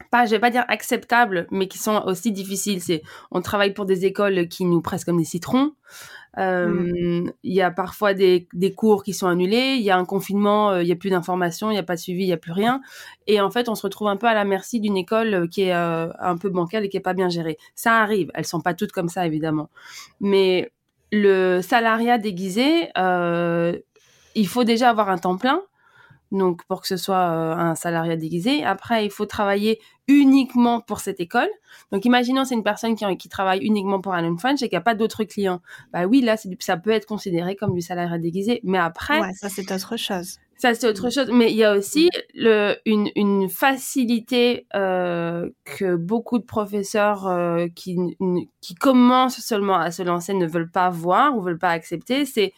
Speaker 2: pas, je vais pas dire acceptables, mais qui sont aussi difficiles. C'est, on travaille pour des écoles qui nous pressent comme des citrons. Euh, mm. Il y a parfois des, des, cours qui sont annulés. Il y a un confinement, euh, il y a plus d'informations, il y a pas de suivi, il y a plus rien. Et en fait, on se retrouve un peu à la merci d'une école qui est euh, un peu bancale et qui est pas bien gérée. Ça arrive. Elles sont pas toutes comme ça, évidemment. Mais le salariat déguisé, euh, il faut déjà avoir un temps plein donc pour que ce soit euh, un salariat déguisé. Après, il faut travailler uniquement pour cette école. Donc imaginons c'est une personne qui, qui travaille uniquement pour Allen French et qui n'a pas d'autres clients. Bah oui, là ça peut être considéré comme du salariat déguisé. Mais après,
Speaker 1: ouais, ça c'est autre chose.
Speaker 2: Ça c'est autre chose. Mais il y a aussi le, une, une facilité euh, que beaucoup de professeurs euh, qui, qui commencent seulement à se lancer ne veulent pas voir ou veulent pas accepter. C'est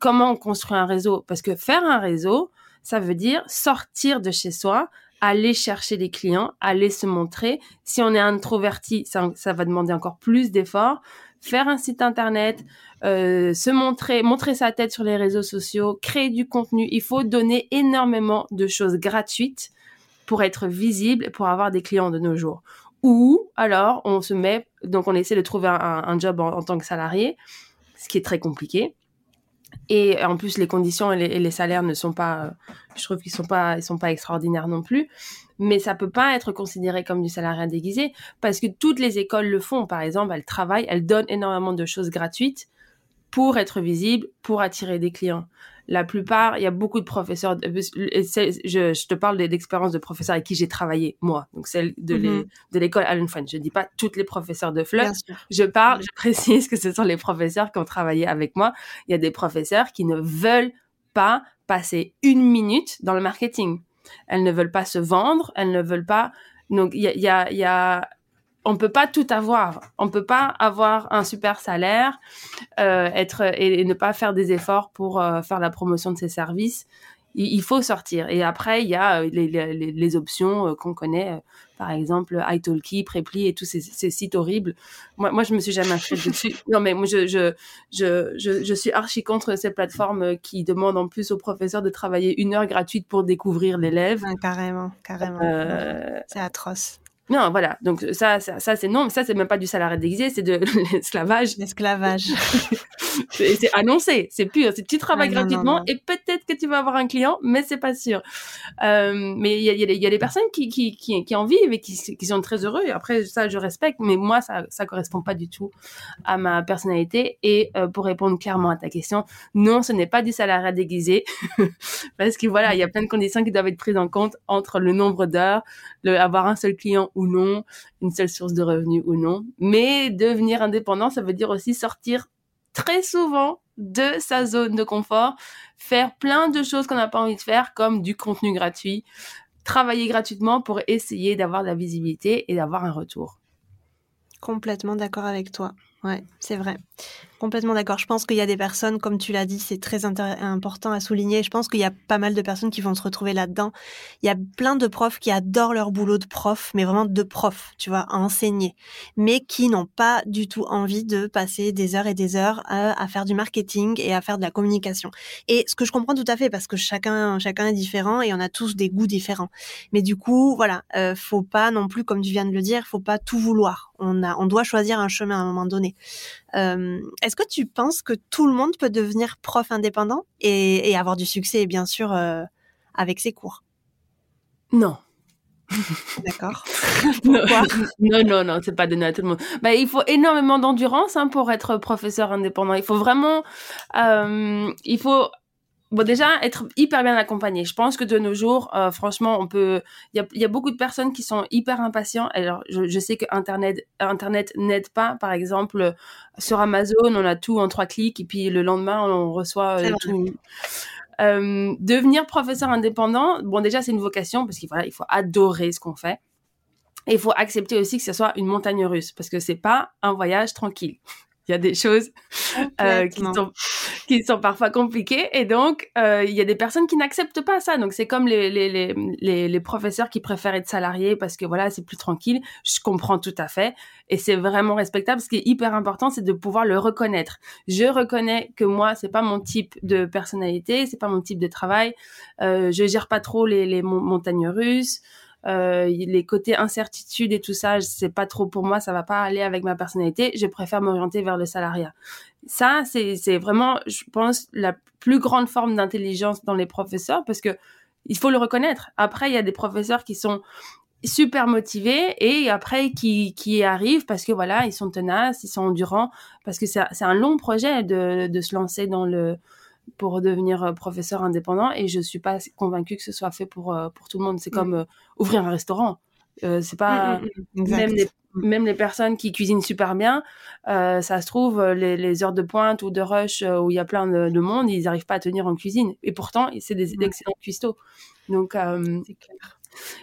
Speaker 2: comment on construit un réseau. Parce que faire un réseau, ça veut dire sortir de chez soi, aller chercher des clients, aller se montrer. Si on est introverti, ça, va demander encore plus d'efforts. Faire un site internet, euh, se montrer, montrer sa tête sur les réseaux sociaux, créer du contenu. Il faut donner énormément de choses gratuites pour être visible, pour avoir des clients de nos jours. Ou alors on se met, donc on essaie de trouver un, job en, tant que salarié, ce qui est très compliqué. Et en plus, les conditions et les, salaires ne sont pas, euh, je trouve qu'ils sont pas, ils sont pas extraordinaires non plus. Mais ça peut pas être considéré comme du salariat déguisé parce que toutes les écoles le font. Par exemple, elles travaillent, elles donnent énormément de choses gratuites pour être visibles, pour attirer des clients la plupart, il y a beaucoup de professeurs. Je, te parle d'expériences de professeurs avec qui j'ai travaillé, moi, donc celle de mm-hmm. l'école Allen French. Je dis pas toutes les professeurs de FLE. Je parle, je précise que ce sont les professeurs qui ont travaillé avec moi. Il y a des professeurs qui ne veulent pas passer une minute dans le marketing. Elles ne veulent pas se vendre, elles ne veulent pas. Donc, il y a, y a on peut pas tout avoir. On peut pas avoir un super salaire, euh, être et, ne pas faire des efforts pour euh, faire la promotion de ses services. il, faut sortir. Et après, il y a les, les, les options qu'on connaît par exemple italki, Preply et tous ces, sites horribles. Moi, moi, je me suis jamais inscrite dessus. *laughs* Non, mais moi, je, je, je, je, suis archi contre ces plateformes qui demandent en plus aux professeurs de travailler une heure gratuite pour découvrir l'élève.
Speaker 1: carrément, carrément. Euh, c'est atroce.
Speaker 2: Non, voilà. Donc ça, ça, ça c'est non, mais ça c'est même pas du salariat déguisé, c'est de *laughs* l'esclavage.
Speaker 1: L'esclavage. *laughs*
Speaker 2: c'est annoncé, c'est pur. C'est tu travailles gratuitement et peut-être que tu vas avoir un client, mais c'est pas sûr. Euh, mais il y a, y, a, y a, des personnes qui, qui, qui, qui en vivent et qui, qui, sont très heureux. Et après ça, je respecte, mais moi ça, ça correspond pas du tout à ma personnalité. Et euh, pour répondre clairement à ta question, non, ce n'est pas du salariat déguisé, *laughs* parce que voilà, il y a plein de conditions qui doivent être prises en compte entre le nombre d'heures, le avoir un seul client ou non, une seule source de revenus ou non. Mais devenir indépendant, ça veut dire aussi sortir très souvent de sa zone de confort, faire plein de choses qu'on n'a pas envie de faire, comme du contenu gratuit, travailler gratuitement pour essayer d'avoir de la visibilité et d'avoir un retour.
Speaker 1: Complètement d'accord avec toi. Ouais, c'est vrai. Complètement d'accord. Je pense qu'il y a des personnes, comme tu l'as dit, c'est très important à souligner. Je pense qu'il y a pas mal de personnes qui vont se retrouver là-dedans. Il y a plein de profs qui adorent leur boulot de prof, mais vraiment de prof, tu vois, à enseigner, mais qui n'ont pas du tout envie de passer des heures et des heures à, faire du marketing et à faire de la communication. Et ce que je comprends tout à fait, parce que chacun, chacun est différent et on a tous des goûts différents. Mais du coup, voilà, euh, faut pas non plus, comme tu viens de le dire, faut pas tout vouloir. On a, on doit choisir un chemin à un moment donné. Euh, est-ce que tu penses que tout le monde peut devenir prof indépendant et, avoir du succès, bien sûr, euh, avec ses cours?
Speaker 2: Non.
Speaker 1: D'accord. *laughs*
Speaker 2: non, non, non, c'est pas donné à tout le monde. Bah, il faut énormément d'endurance hein, pour être professeur indépendant. Il faut vraiment, euh, il faut bon déjà être hyper bien accompagné. Je pense que de nos jours, euh, franchement, on peut. Il y a, y a, beaucoup de personnes qui sont hyper impatients. Alors, je, je sais que Internet, Internet n'aide pas. Par exemple, sur Amazon, on a tout en trois clics et puis le lendemain, on reçoit euh, tout. Euh, devenir professeur indépendant, bon déjà c'est une vocation parce qu'il voilà, il faut adorer ce qu'on fait. Et il faut accepter aussi que ce soit une montagne russe parce que c'est pas un voyage tranquille il y a des choses euh, qui, sont, qui sont parfois compliquées et donc euh, il y a des personnes qui n'acceptent pas ça. Donc c'est comme les, les, les, les, professeurs qui préfèrent être salariés parce que voilà c'est plus tranquille. Je comprends tout à fait et c'est vraiment respectable. Ce qui est hyper important c'est de pouvoir le reconnaître. Je reconnais que moi c'est pas mon type de personnalité, c'est pas mon type de travail. Euh, je gère pas trop les, les montagnes russes. Euh, les côtés incertitude et tout ça, c'est pas trop pour moi, ça va pas aller avec ma personnalité. Je préfère m'orienter vers le salariat. Ça, c'est vraiment, je pense, la plus grande forme d'intelligence dans les professeurs parce que il faut le reconnaître. Après, il y a des professeurs qui sont super motivés et après qui, qui arrivent parce que voilà, ils sont tenaces, ils sont endurants parce que c'est un long projet de, de se lancer dans le pour devenir euh, professeur indépendant et je suis pas convaincue que ce soit fait pour euh, pour tout le monde. C'est mm. comme euh, ouvrir un restaurant. c'est pas mm, mm, même les même les personnes qui cuisinent super bien, ça se trouve les, les, heures de pointe ou de rush où il y a plein de, monde, ils n'arrivent pas à tenir en cuisine. Et pourtant, c'est des excellents cuistots. Donc,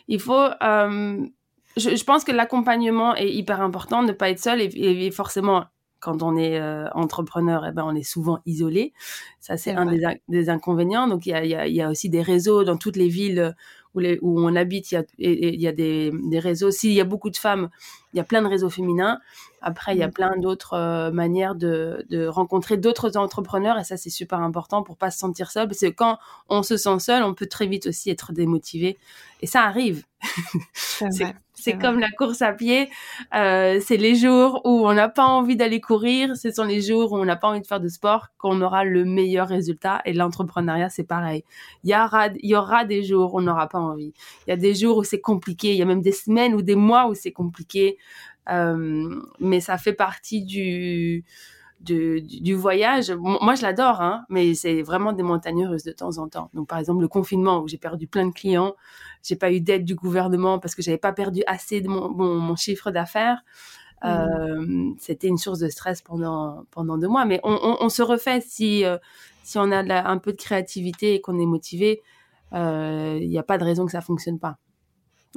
Speaker 2: il faut je, je, pense que l'accompagnement est hyper important, ne pas être seul et, et forcément quand on est euh, entrepreneur, eh ben, on est souvent isolé. Ça, c'est un des, inconvénients. Donc, il y a, y, y a, aussi des réseaux dans toutes les villes où, les, où on habite. Il y a, il y a des, des réseaux. S'il y a beaucoup de femmes, il y a plein de réseaux féminins. Après, il y a mmh. plein d'autres euh, manières de, de rencontrer d'autres entrepreneurs. Et ça, c'est super important pour pas se sentir seul. Parce que quand on se sent seul, on peut très vite aussi être démotivé. Et ça arrive. C'est *laughs* comme la course à pied. Euh, c'est les jours où on n'a pas envie d'aller courir. Ce sont les jours où on n'a pas envie de faire de sport qu'on aura le meilleur résultat. Et l'entrepreneuriat, c'est pareil. Il y aura, il y aura des jours où on n'aura pas envie. Il y a des jours où c'est compliqué. Il y a même des semaines ou des mois où c'est compliqué. Euh, mais ça fait partie du, du, du, voyage. Moi, je l'adore, hein, mais c'est vraiment des montagnes russes de temps en temps. Donc, par exemple, le confinement où j'ai perdu plein de clients, j'ai pas eu d'aide du gouvernement parce que j'avais pas perdu assez de mon, mon, chiffre d'affaires. Mmh. Euh, c'était une source de stress pendant pendant deux mois. Mais on, on, on se refait si euh, si on a un peu de créativité et qu'on est motivé. Il euh, n'y a pas de raison que ça fonctionne pas.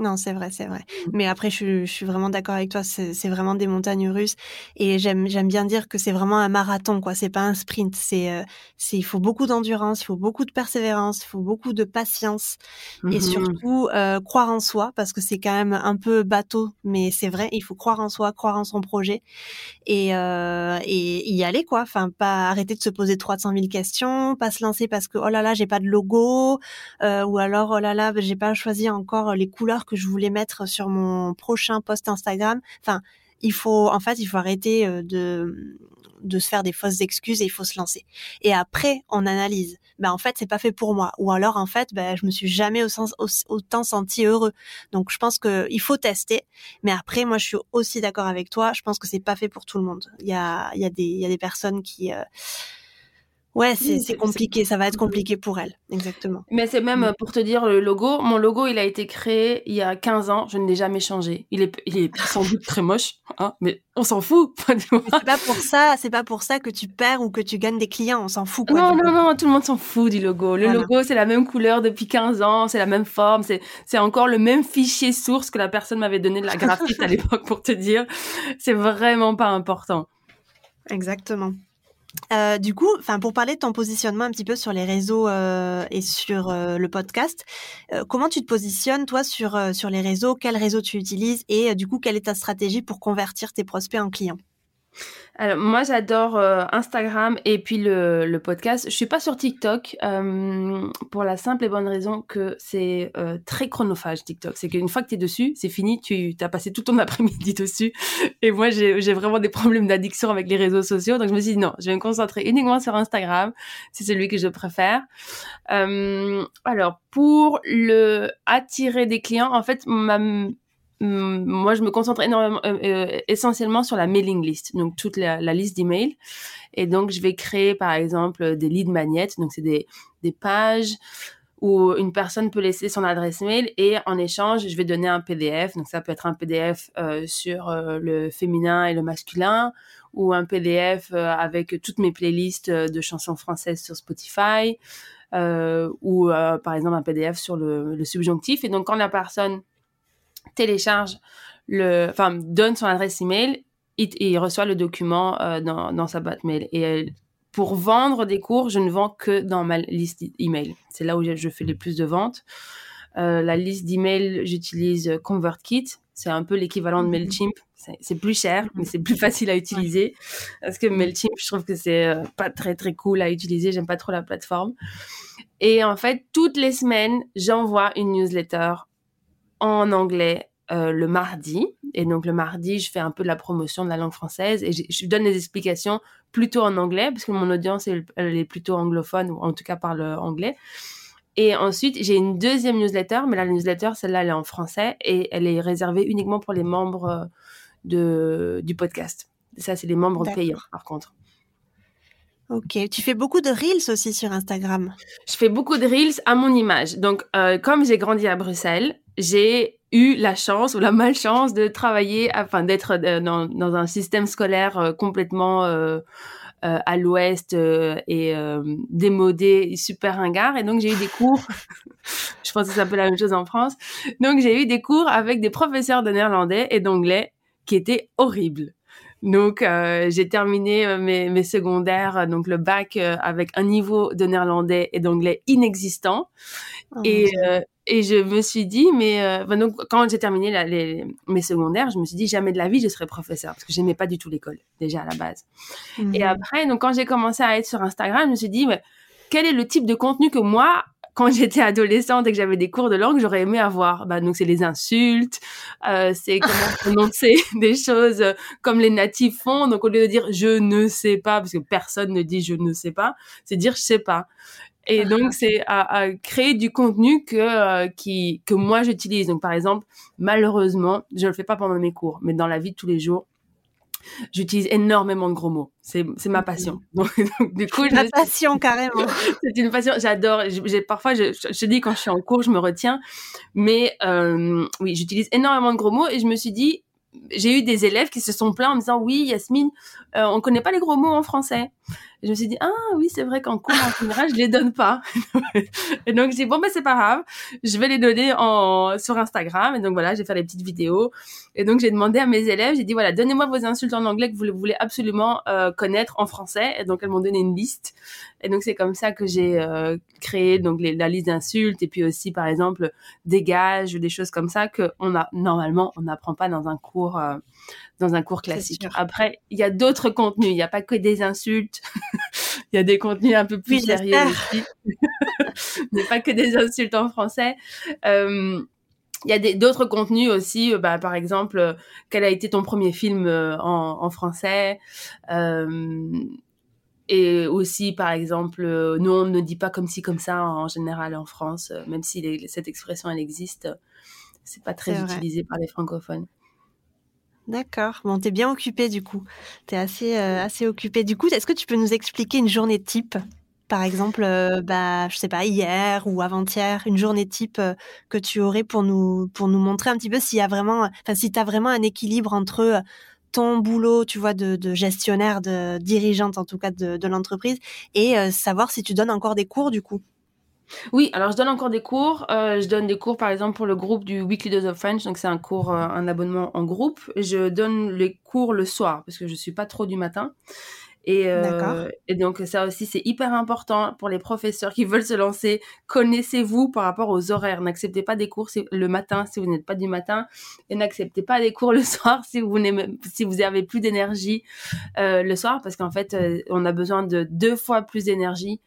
Speaker 1: Non, c'est vrai, c'est vrai. Mmh. Mais après, je, suis vraiment d'accord avec toi. C'est vraiment des montagnes russes, et j'aime bien dire que c'est vraiment un marathon, quoi. C'est pas un sprint. C'est euh, il faut beaucoup d'endurance, il faut beaucoup de persévérance, il faut beaucoup de patience, et mmh surtout euh, croire en soi, parce que c'est quand même un peu bateau, mais c'est vrai. Il faut croire en soi, croire en son projet, et euh, et y aller, quoi. Enfin, pas arrêter de se poser 300 000 questions, pas se lancer parce que oh là là, j'ai pas de logo, ou alors oh là là, j'ai pas choisi encore les couleurs que je voulais mettre sur mon prochain post Instagram. Enfin, il faut, en fait, il faut arrêter euh, de de se faire des fausses excuses et il faut se lancer. Et après, on analyse. Ben en fait, c'est pas fait pour moi. Ou alors en fait, ben je me suis jamais au sens, autant senti heureux. Donc je pense que il faut tester. Mais après, moi, je suis aussi d'accord avec toi. Je pense que c'est pas fait pour tout le monde. Il y a il y a des il y a des personnes qui euh, Ouais, c'est compliqué, ça va être compliqué pour elle, exactement.
Speaker 2: Mais c'est même mm. pour te dire le logo, mon logo il a été créé il y a 15 ans, je ne l'ai jamais changé. Il est, il est sans doute très moche, hein, mais on s'en fout. *laughs*
Speaker 1: c'est pas pour ça, c'est pas pour ça que tu perds ou que tu gagnes des clients, on s'en fout. Quoi,
Speaker 2: non, non, non, tout le monde s'en fout du logo. Le logo c'est la même couleur depuis 15 ans, c'est la même forme, c'est encore le même fichier source que la personne m'avait donné de la graphiste à *laughs* l'époque pour te dire. C'est vraiment pas important.
Speaker 1: Exactement. Euh, du coup, enfin pour parler de ton positionnement un petit peu sur les réseaux euh, et sur euh, le podcast, comment tu te positionnes toi sur les réseaux? Quel réseau tu utilises? Et du coup quelle est ta stratégie pour convertir tes prospects en clients?
Speaker 2: Alors moi j'adore euh, Instagram et puis le, podcast. Je suis pas sur TikTok euh, pour la simple et bonne raison que c'est euh, très chronophage TikTok. C'est qu'une fois que tu es dessus, c'est fini, tu as passé tout ton *laughs* après-midi dessus. Et moi j'ai vraiment des problèmes d'addiction avec les réseaux sociaux, donc je me suis dit non, je vais me concentrer uniquement sur Instagram. C'est celui que je préfère. alors pour le attirer des clients, en fait ma moi, je me concentre énormément, euh, euh, essentiellement sur la mailing list, donc toute la, la liste d'emails. Et donc, je vais créer, par exemple, des lead magnets. Donc, c'est des, des pages où une personne peut laisser son adresse mail et en échange, je vais donner un PDF. Donc, ça peut être un PDF euh, sur euh, le féminin et le masculin ou un PDF avec toutes mes playlists de chansons françaises sur Spotify ou, par exemple, un PDF sur le, le subjonctif. Et donc, quand la personne télécharge le, enfin, donne son adresse email et, il reçoit le document euh, dans, dans, sa boîte mail. Et pour vendre des cours, je ne vends que dans ma liste email. C'est là où je, fais les plus de ventes. Euh, la liste d'email, j'utilise ConvertKit. C'est un peu l'équivalent de mhm. Mailchimp. C'est plus cher, mais c'est plus facile à utiliser. Parce que Mailchimp, je trouve que c'est euh, pas très très cool à utiliser. J'aime pas trop la plateforme. Et en fait, toutes les semaines, j'envoie une newsletter en anglais euh, le mardi. Et donc le mardi, je fais un peu de la promotion de la langue française et je, donne des explications plutôt en anglais parce que mon audience elle, est plutôt anglophone ou en tout cas parle anglais. Et ensuite, j'ai une deuxième newsletter, mais la newsletter, celle-là, elle est en français et elle est réservée uniquement pour les membres euh, de, du podcast. Ça, c'est les membres payants, par contre.
Speaker 1: Ok, tu fais beaucoup de reels aussi sur Instagram.
Speaker 2: Je fais beaucoup de reels à mon image. Donc, euh, comme j'ai grandi à Bruxelles, j'ai eu la chance ou la malchance de travailler, enfin d'être euh, dans, dans, un système scolaire euh, complètement euh, à l'ouest et démodé, super ringard. Et donc j'ai eu des cours, *laughs* je pense que c'est un peu la même chose en France. Donc j'ai eu des cours avec des professeurs de néerlandais et d'anglais qui étaient horribles. Donc, j'ai terminé mes, mes, secondaires, donc le bac, avec un niveau de néerlandais et d'anglais inexistant. Oh et, et je me suis dit, mais euh, donc, quand j'ai terminé les, mes secondaires, je me suis dit, jamais de la vie, je serai professeur, parce que j'aimais pas du tout l'école, déjà à la base. Et mhm. après, donc quand j'ai commencé à être sur Instagram, je me suis dit, mais, quel est le type de contenu que moi, quand *laughs* j'étais adolescente et que j'avais des cours de langue, j'aurais aimé avoir? Bah, donc c'est les insultes, euh, c'est *laughs* comment prononcer des choses comme les natifs font. Donc au lieu de dire je ne sais pas, parce que personne ne dit je ne sais pas, c'est dire je sais pas. Et donc, c'est à, créer du contenu que, euh, qui, que moi j'utilise. Donc, par exemple, malheureusement, je ne le fais pas pendant mes cours, mais dans la vie de tous les jours, j'utilise énormément de gros mots. C'est, c'est ma passion. *laughs* Donc,
Speaker 1: du coup, ma passion carrément. *laughs*
Speaker 2: c'est une passion. J'adore. J'ai, parfois, je, je, dis quand je suis en cours, je me retiens. Mais euh, oui, j'utilise énormément de gros mots et je me suis dit, j'ai eu des élèves qui se sont plaints en me disant oui Yasmine, euh, on connaît pas les gros mots en français. Je me suis dit, ah oui, c'est vrai qu'en cours, en général, je les donne pas. *laughs* et donc, j'ai dit, bon, ben, c'est pas grave. Je vais les donner en, sur Instagram. Et donc, voilà, j'ai fait des petites vidéos. Et donc, j'ai demandé à mes élèves, j'ai dit, voilà, donnez-moi vos insultes en anglais que vous voulez absolument euh, connaître en français. Et donc, elles m'ont donné une liste. Et donc, c'est comme ça que j'ai euh, créé donc la liste d'insultes. Et puis aussi, par exemple, dégage ou des choses comme ça que on a, normalement, on n'apprend pas dans un cours, euh, dans un cours classique. Après, il y a d'autres contenus. Il n'y a pas que des insultes. *laughs* il y a des contenus un peu plus sérieux aussi. il n'y a pas que des insultes en français. Euh, il y a d'autres contenus aussi, euh, bah, par exemple, euh, quel a été ton premier film en, en, français? Et aussi, par exemple, nous, on ne dit pas comme ci, comme ça en, général en France, même si cette expression, elle existe, c'est pas très utilisé par les francophones.
Speaker 1: D'accord. Bon, t'es bien occupé du coup. T'es assez, euh, assez occupé. Du coup, est-ce que tu peux nous expliquer une journée type? Par exemple, euh, bah, je sais pas, hier ou avant-hier, une journée type euh, que tu aurais pour nous, pour nous montrer un petit peu s'il y a vraiment, enfin, si t'as vraiment un équilibre entre ton boulot, tu vois, de, de gestionnaire, de dirigeante en tout cas de, de l'entreprise, et savoir si tu donnes encore des cours du coup?
Speaker 2: Oui, alors je donne encore des cours. Euh, je donne des cours, par exemple, pour le groupe du Weekly Dose of French. Donc, c'est un cours, euh, un abonnement en groupe. Je donne les cours le soir parce que je suis pas trop du matin. Et, euh, et donc, ça aussi, c'est hyper important pour les professeurs qui *laughs* veulent se lancer. Connaissez-vous par rapport aux horaires? N'acceptez pas des cours le matin si vous n'êtes pas du matin. Et n'acceptez pas des cours le *laughs* soir si vous n'avez si vous avez plus d'énergie le soir. Parce qu'en fait, on a besoin de deux fois plus d'énergie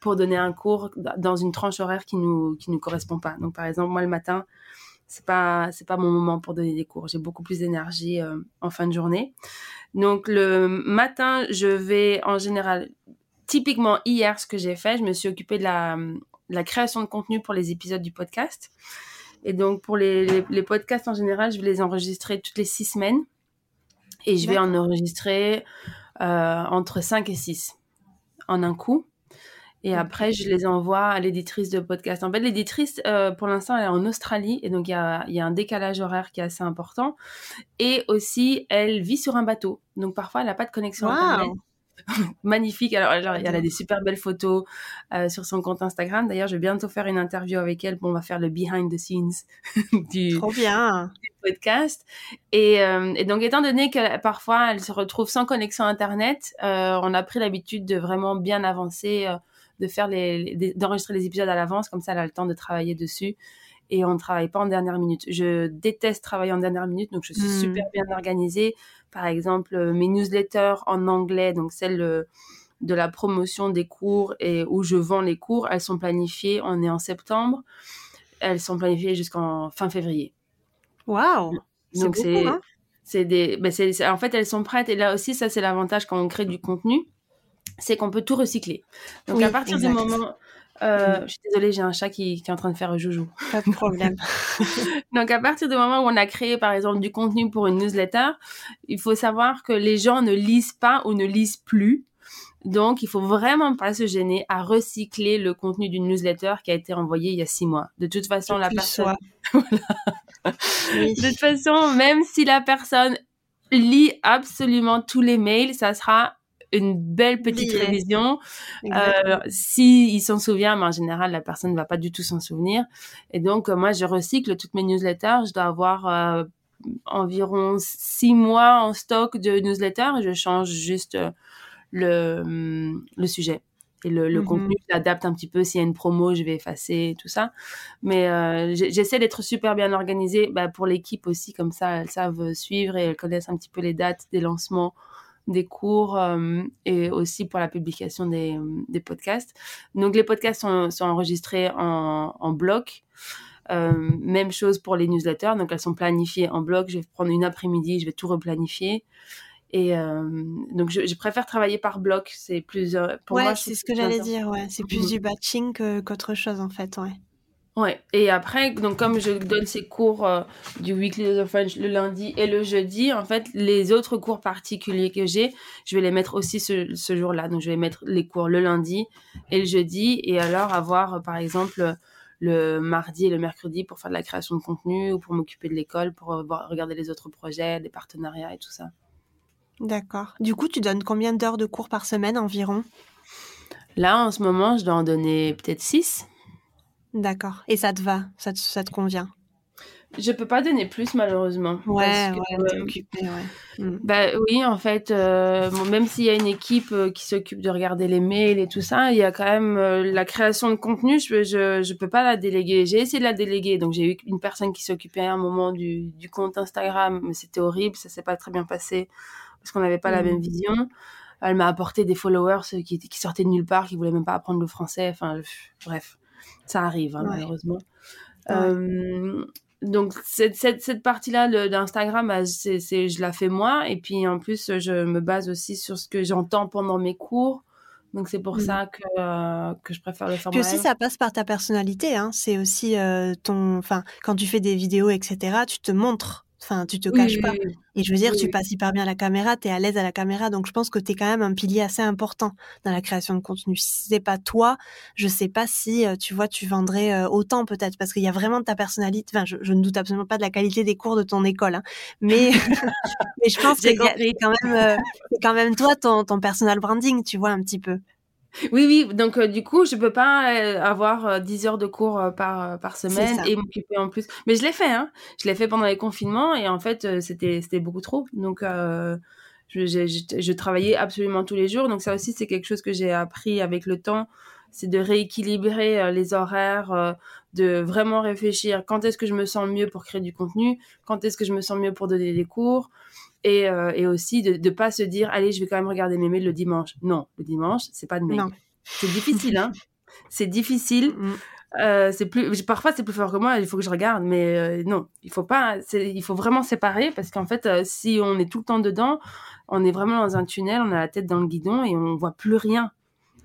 Speaker 2: pour donner un cours dans une tranche horaire qui nous qui nous correspond pas. Donc par exemple moi le matin c'est pas c'est pas mon moment pour donner des cours. J'ai beaucoup plus d'énergie euh, en fin de journée. Donc le matin je vais en général typiquement hier ce que j'ai fait je me suis occupée de la la création de contenu pour les épisodes du podcast. Et donc pour les, les, podcasts en général, je vais les enregistrer toutes les six semaines. Et je vais en enregistrer euh, entre 5 et 6 en un coup. Et après, je les envoie à l'éditrice de podcast. En fait, l'éditrice, euh, pour l'instant, elle est en Australie. Et donc, il y a, y a, un décalage horaire qui est assez important. Et aussi, elle vit sur un bateau. Donc, parfois, elle n'a pas de connexion Internet. *laughs* Magnifique. Alors, alors, elle a des super belles photos euh, sur son compte Instagram. D'ailleurs, je vais bientôt faire une interview avec elle. Bon, on va faire le behind the scenes *laughs* du,
Speaker 1: Trop bien.
Speaker 2: du podcast. Et, euh, et, donc, étant donné que parfois, elle se retrouve sans connexion Internet, on a pris l'habitude de vraiment bien avancer de faire les, d'enregistrer les épisodes à l'avance, comme ça elle a le temps de travailler dessus et on ne travaille pas en dernière minute. Je déteste travailler en dernière minute, donc je suis hmm. super bien organisée. Par exemple, euh, mes newsletters en anglais, donc celles euh, de la promotion des cours et où je vends les cours, elles sont planifiées, on est en septembre, elles sont planifiées jusqu'en fin février.
Speaker 1: Waouh Donc c'est hein
Speaker 2: c'est des ben en fait elles sont prêtes et là aussi ça c'est l'avantage quand on crée du contenu c'est qu'on peut tout recycler. Donc à partir du moment euh, je suis désolée, j'ai un chat qui, qui, est en train de faire joujou.
Speaker 1: Pas de problème. *laughs*
Speaker 2: Donc, à partir du moment où on a créé, par exemple, du contenu pour une newsletter, il faut savoir que les gens ne lisent pas ou ne lisent plus. Donc, il faut vraiment pas se gêner à recycler le contenu d'une newsletter qui a été envoyée il y a six mois. De toute façon, la personne. *laughs* De toute façon, même si la personne lit absolument tous les mails, ça sera une belle petite révision. Euh, si il s'en souvient, mais en général, la personne ne va pas du tout s'en souvenir. Et donc, euh, moi, je recycle toutes mes newsletters. Je dois avoir euh, environ six mois en stock de newsletters et je change juste euh, le, le sujet. Et le, le contenu, mm-hmm. j'adapte un petit peu. S'il y a une promo, je vais effacer tout ça. Mais euh, j'essaie d'être super bien organisée bah, pour l'équipe aussi. Comme ça, elles savent suivre et elles connaissent un petit peu les dates des lancements des cours euh, et aussi pour la publication des, des, podcasts. Donc les podcasts sont, sont enregistrés en, en bloc. Euh, même chose pour les newsletters, donc elles sont planifiées en bloc. Je vais prendre une après-midi, je vais tout replanifier. Et euh, donc je, je, préfère travailler par bloc. C'est plus
Speaker 1: pour ouais, c'est ce que j'allais dire. Ouais, c'est plus mm-hmm. du batching qu'autre chose en fait. Ouais.
Speaker 2: Ouais. Et après, donc comme je donne ces cours euh, du Weekly of French le lundi et le jeudi, en fait, les autres cours particuliers que j'ai, je vais les mettre aussi ce, ce jour-là. Donc je vais mettre les cours le lundi et le jeudi, et alors avoir, par exemple, le mardi et le mercredi pour faire de la création de contenu ou pour m'occuper de l'école, pour voir, regarder les autres projets, des partenariats et tout ça.
Speaker 1: D'accord. Du coup, tu donnes combien d'heures de cours par semaine environ?
Speaker 2: Là, en ce moment, je dois en donner peut-être 6.
Speaker 1: D'accord. Et ça te va ça te, ça te convient?
Speaker 2: Je peux pas donner plus malheureusement.
Speaker 1: Ouais, ouais, t'es occupée, ouais.
Speaker 2: Mm. Bah oui, en fait, euh, même s'il y a une équipe euh, qui s'occupe de regarder les mails et tout ça, il y a quand même euh, la création de contenu. Je, je, je peux pas la déléguer. J'ai essayé de la déléguer, donc j'ai eu une personne qui s'occupait à un moment du, du compte Instagram, mais c'était horrible, ça s'est pas très bien passé parce qu'on n'avait pas la mm. même vision. Elle m'a apporté des followers qui, qui sortaient de nulle part, qui voulaient même pas apprendre le français. Enfin, bref, ça arrive hein, malheureusement. Euh, donc cette, cette, cette partie-là d'Instagram, bah, c'est, c'est, je la fais moi. Et puis en plus, je me base aussi sur ce que j'entends pendant mes cours. Donc c'est pour mmh. ça que, euh, que je préfère le faire
Speaker 1: Puis aussi, ça passe par ta personnalité. Hein. C'est aussi euh, ton... Enfin, quand tu fais des vidéos, etc., tu te montres Enfin, tu te caches pas. Et je veux dire, tu passes hyper bien à la caméra, tu es à l'aise à la caméra, donc je pense que tu es quand même un pilier assez important dans la création de contenu. Si c'est pas toi, je sais pas si, euh, tu vois, tu vendrais euh, autant peut-être, parce qu'il y a vraiment de ta personnalité. Enfin, je, ne doute absolument pas de la qualité des cours de ton école, hein. mais, *laughs* *laughs* mais je pense que c'est quand, même, euh, quand même toi, ton, ton personal branding, tu vois, un petit peu.
Speaker 2: Oui, oui. Donc, euh, du coup, je peux pas euh, avoir 10 euh, heures de cours par, par semaine et m'occuper en plus. Mais je l'ai fait, hein. Je l'ai fait pendant les confinements et en fait, c'était, c'était beaucoup trop. Donc, je, je, travaillais absolument tous les jours. Donc, ça aussi, c'est quelque chose que j'ai appris avec le temps. C'est de rééquilibrer les horaires, de vraiment réfléchir quand est-ce que je me sens mieux pour créer du contenu, quand est-ce que je me sens mieux pour donner des cours, et, euh, et aussi de ne pas se dire allez je vais quand même regarder mes mails le dimanche. Non le dimanche c'est pas de mail. C'est difficile hein. *laughs* C'est difficile. Mm. euh, c'est plus parfois c'est plus fort que moi il faut que je regarde mais euh, non. Il faut pas il faut vraiment séparer parce qu'en fait euh, si on est tout le temps dedans on est vraiment dans un tunnel on a la tête dans le guidon et on voit plus rien.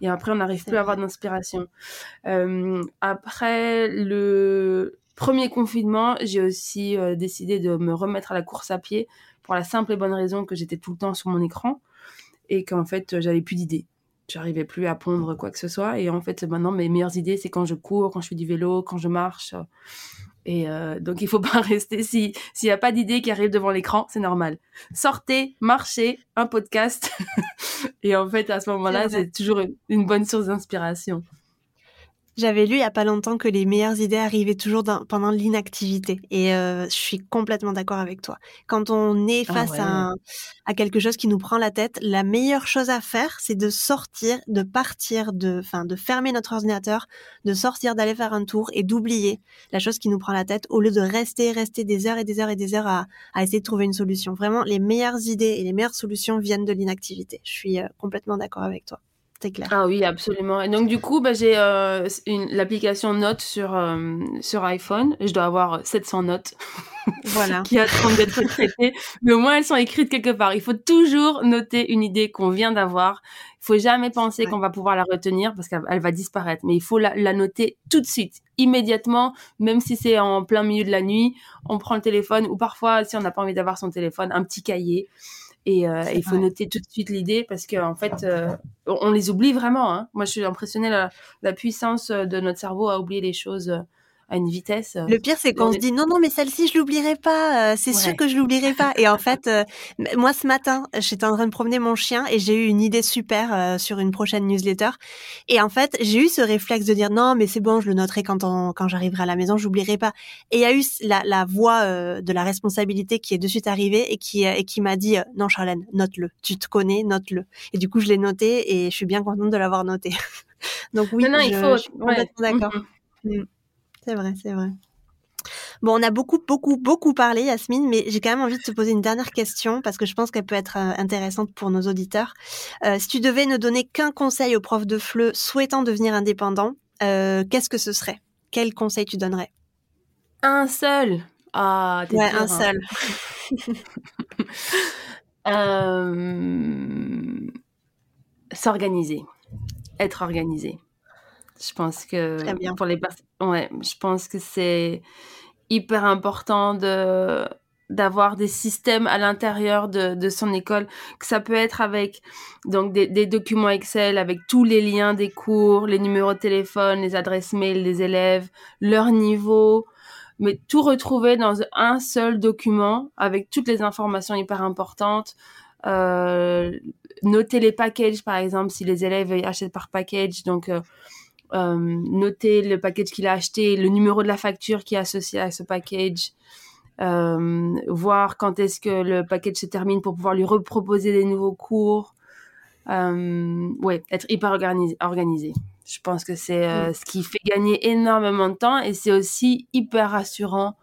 Speaker 2: Et après on n'arrive plus à avoir d'inspiration. Après le premier confinement j'ai aussi décidé de me remettre à la course à pied pour la simple et bonne raison que j'étais tout le temps sur mon écran et qu'en fait, j'avais plus d'idées. J'arrivais plus à pondre quoi que ce soit. Et en fait, maintenant, mes meilleures idées, c'est quand je cours, quand je fais du vélo, quand je marche. Et euh, donc, il faut *laughs* pas rester. S'il n'y a pas d'idées qui arrivent devant l'écran, c'est normal. Sortez, marchez, un podcast. *laughs* et en fait, à ce moment-là, c'est toujours une bonne source d'inspiration.
Speaker 1: J'avais lu il y a pas longtemps que les meilleures idées arrivaient toujours pendant l'inactivité et euh, je suis complètement d'accord avec toi. Quand on est ah face à, à, quelque chose qui nous prend la tête, la meilleure chose à faire, c'est de sortir, de partir, de, enfin, de fermer notre ordinateur, de sortir, d'aller faire un tour et d'oublier la chose qui nous prend la tête au lieu de rester, rester des heures et des heures et des heures à, à essayer de trouver une solution. Vraiment, les meilleures idées et les meilleures solutions viennent de l'inactivité. Je suis euh, complètement d'accord avec toi.
Speaker 2: Ah oui, absolument. Et donc du coup, bah, j'ai euh, l'application Notes sur euh, sur iPhone. Je dois avoir 700 notes. Voilà. *laughs* qui attendent d'être traitées. Mais au moins, elles sont écrites quelque part. Il faut toujours noter une idée qu'on vient d'avoir. Il faut jamais penser qu'on va pouvoir la retenir parce qu'elle va disparaître. Mais il faut la, la noter tout de suite, immédiatement, même si c'est en plein milieu de la nuit. On prend le téléphone ou parfois, si on n'a pas envie d'avoir son téléphone, un petit cahier. Et euh, il faut noter tout de suite l'idée parce qu'en en fait, euh, on les oublie vraiment. Hein. Moi, je suis impressionnée la, la puissance de notre cerveau à oublier les choses à une vitesse.
Speaker 1: Le pire, c'est qu'on se dit non, non, mais celle-ci, je l'oublierai pas. c'est sûr que je l'oublierai pas. Et en fait, *laughs* moi, ce matin, j'étais en train de promener mon chien et j'ai eu une idée super sur une prochaine newsletter. Et en fait, j'ai eu ce réflexe de dire non, mais c'est bon, je le noterai quand quand j'arriverai à la maison, j'oublierai pas. Et il y a eu la, la voix de la responsabilité qui est de suite arrivée et qui et qui m'a dit non, Charlène, note-le. Tu te connais, note-le. Et du coup, je l'ai noté et je suis bien contente de l'avoir noté. *laughs* Donc oui, non, il faut, je suis complètement d'accord. Mm-hmm. Mm. C'est vrai, c'est vrai. Bon, on a beaucoup, beaucoup, beaucoup parlé, Yasmine, mais j'ai quand même envie de te poser une dernière question parce que je pense qu'elle peut être euh, intéressante pour nos auditeurs. Euh, si tu devais ne donner qu'un conseil aux profs de FLE souhaitant devenir indépendants, euh, qu'est-ce que ce serait? Quel conseil tu donnerais?
Speaker 2: Un seul Ah,
Speaker 1: ouais, un hein. seul. *laughs*
Speaker 2: S'organiser. Être organisé. Je pense que pour les ouais, je pense que c'est hyper important de d'avoir des systèmes à l'intérieur de, de, son école, que ça peut être avec donc des, des, documents Excel avec tous les liens des cours, les numéros de téléphone, les adresses mail des élèves, leur niveau, mais tout retrouver dans un seul document avec toutes les informations hyper importantes, noter les packages, par exemple, si les élèves achètent par package. Donc, noter le package qu'il a acheté, le numéro de la facture qui est associé à ce package. voir quand est-ce que le package se termine pour pouvoir lui reproposer des nouveaux cours. ouais, être hyper organisé. organisé. Je pense que c'est euh, ce qui fait gagner énormément de temps et c'est aussi hyper rassurant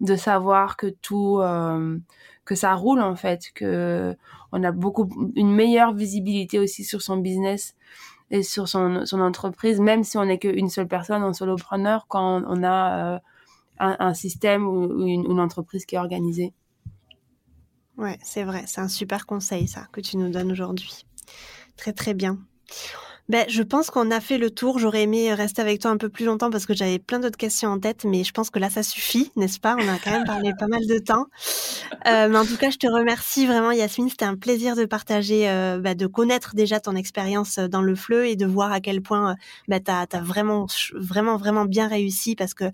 Speaker 2: de savoir que tout, euh, que ça roule en fait, que on a beaucoup une meilleure visibilité aussi sur son business et sur son, entreprise, même si on n'est qu'une seule personne, un solopreneur, quand on a euh, un, système ou, une, une entreprise qui est organisée.
Speaker 1: Ouais, c'est vrai, c'est un super conseil ça que tu nous donnes aujourd'hui. Très très bien. Ben, je pense qu'on a fait le tour. J'aurais aimé rester avec toi un peu plus longtemps parce que j'avais plein d'autres questions en tête, mais je pense que là, ça suffit, n'est-ce pas? On a quand même parlé pas mal de temps. Euh, mais en tout cas, je te remercie vraiment, Yasmine. C'était un plaisir de partager, euh, bah, de connaître déjà ton expérience dans le fleu et de voir à quel point bah, tu as, vraiment, vraiment, vraiment bien réussi parce que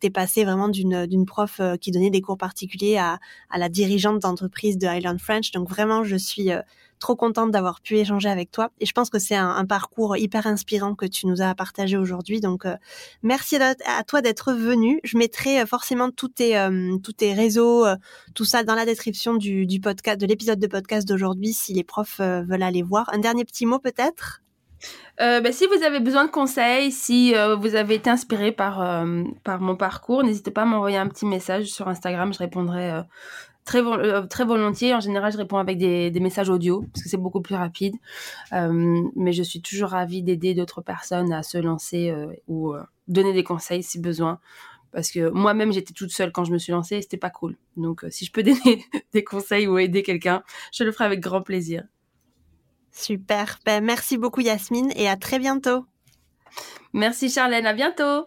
Speaker 1: tu es passé vraiment d'une prof euh, qui donnait des cours particuliers à, à la dirigeante d'entreprise de Highland French. Donc vraiment, je suis trop contente d'avoir pu échanger avec toi. Et je pense que c'est un, parcours hyper inspirant que tu nous as partagé aujourd'hui. Donc, euh, merci à, toi d'être venu. Je mettrai euh, forcément tous tes, euh, tous tes réseaux, tout ça dans la description du, podcast, de l'épisode de podcast d'aujourd'hui, si les profs veulent aller voir. Un dernier petit mot peut-être?
Speaker 2: Ben, si vous avez besoin de conseils, si vous avez été inspiré par, par mon parcours, n'hésitez pas à m'envoyer un petit message sur Instagram. Je répondrai très, euh, très volontiers. En général, je réponds avec des, messages audio parce que c'est beaucoup plus rapide. Euh, mais je suis toujours ravie d'aider d'autres personnes à se lancer euh, ou donner des conseils si besoin. Parce que moi-même, j'étais toute seule quand je me suis lancée et c'était pas cool. Donc, si je peux *laughs* donner des conseils ou aider quelqu'un, je le ferai avec grand plaisir.
Speaker 1: Super. Ben, merci beaucoup, Yasmine, et à très bientôt.
Speaker 2: Merci, Charlène. À bientôt.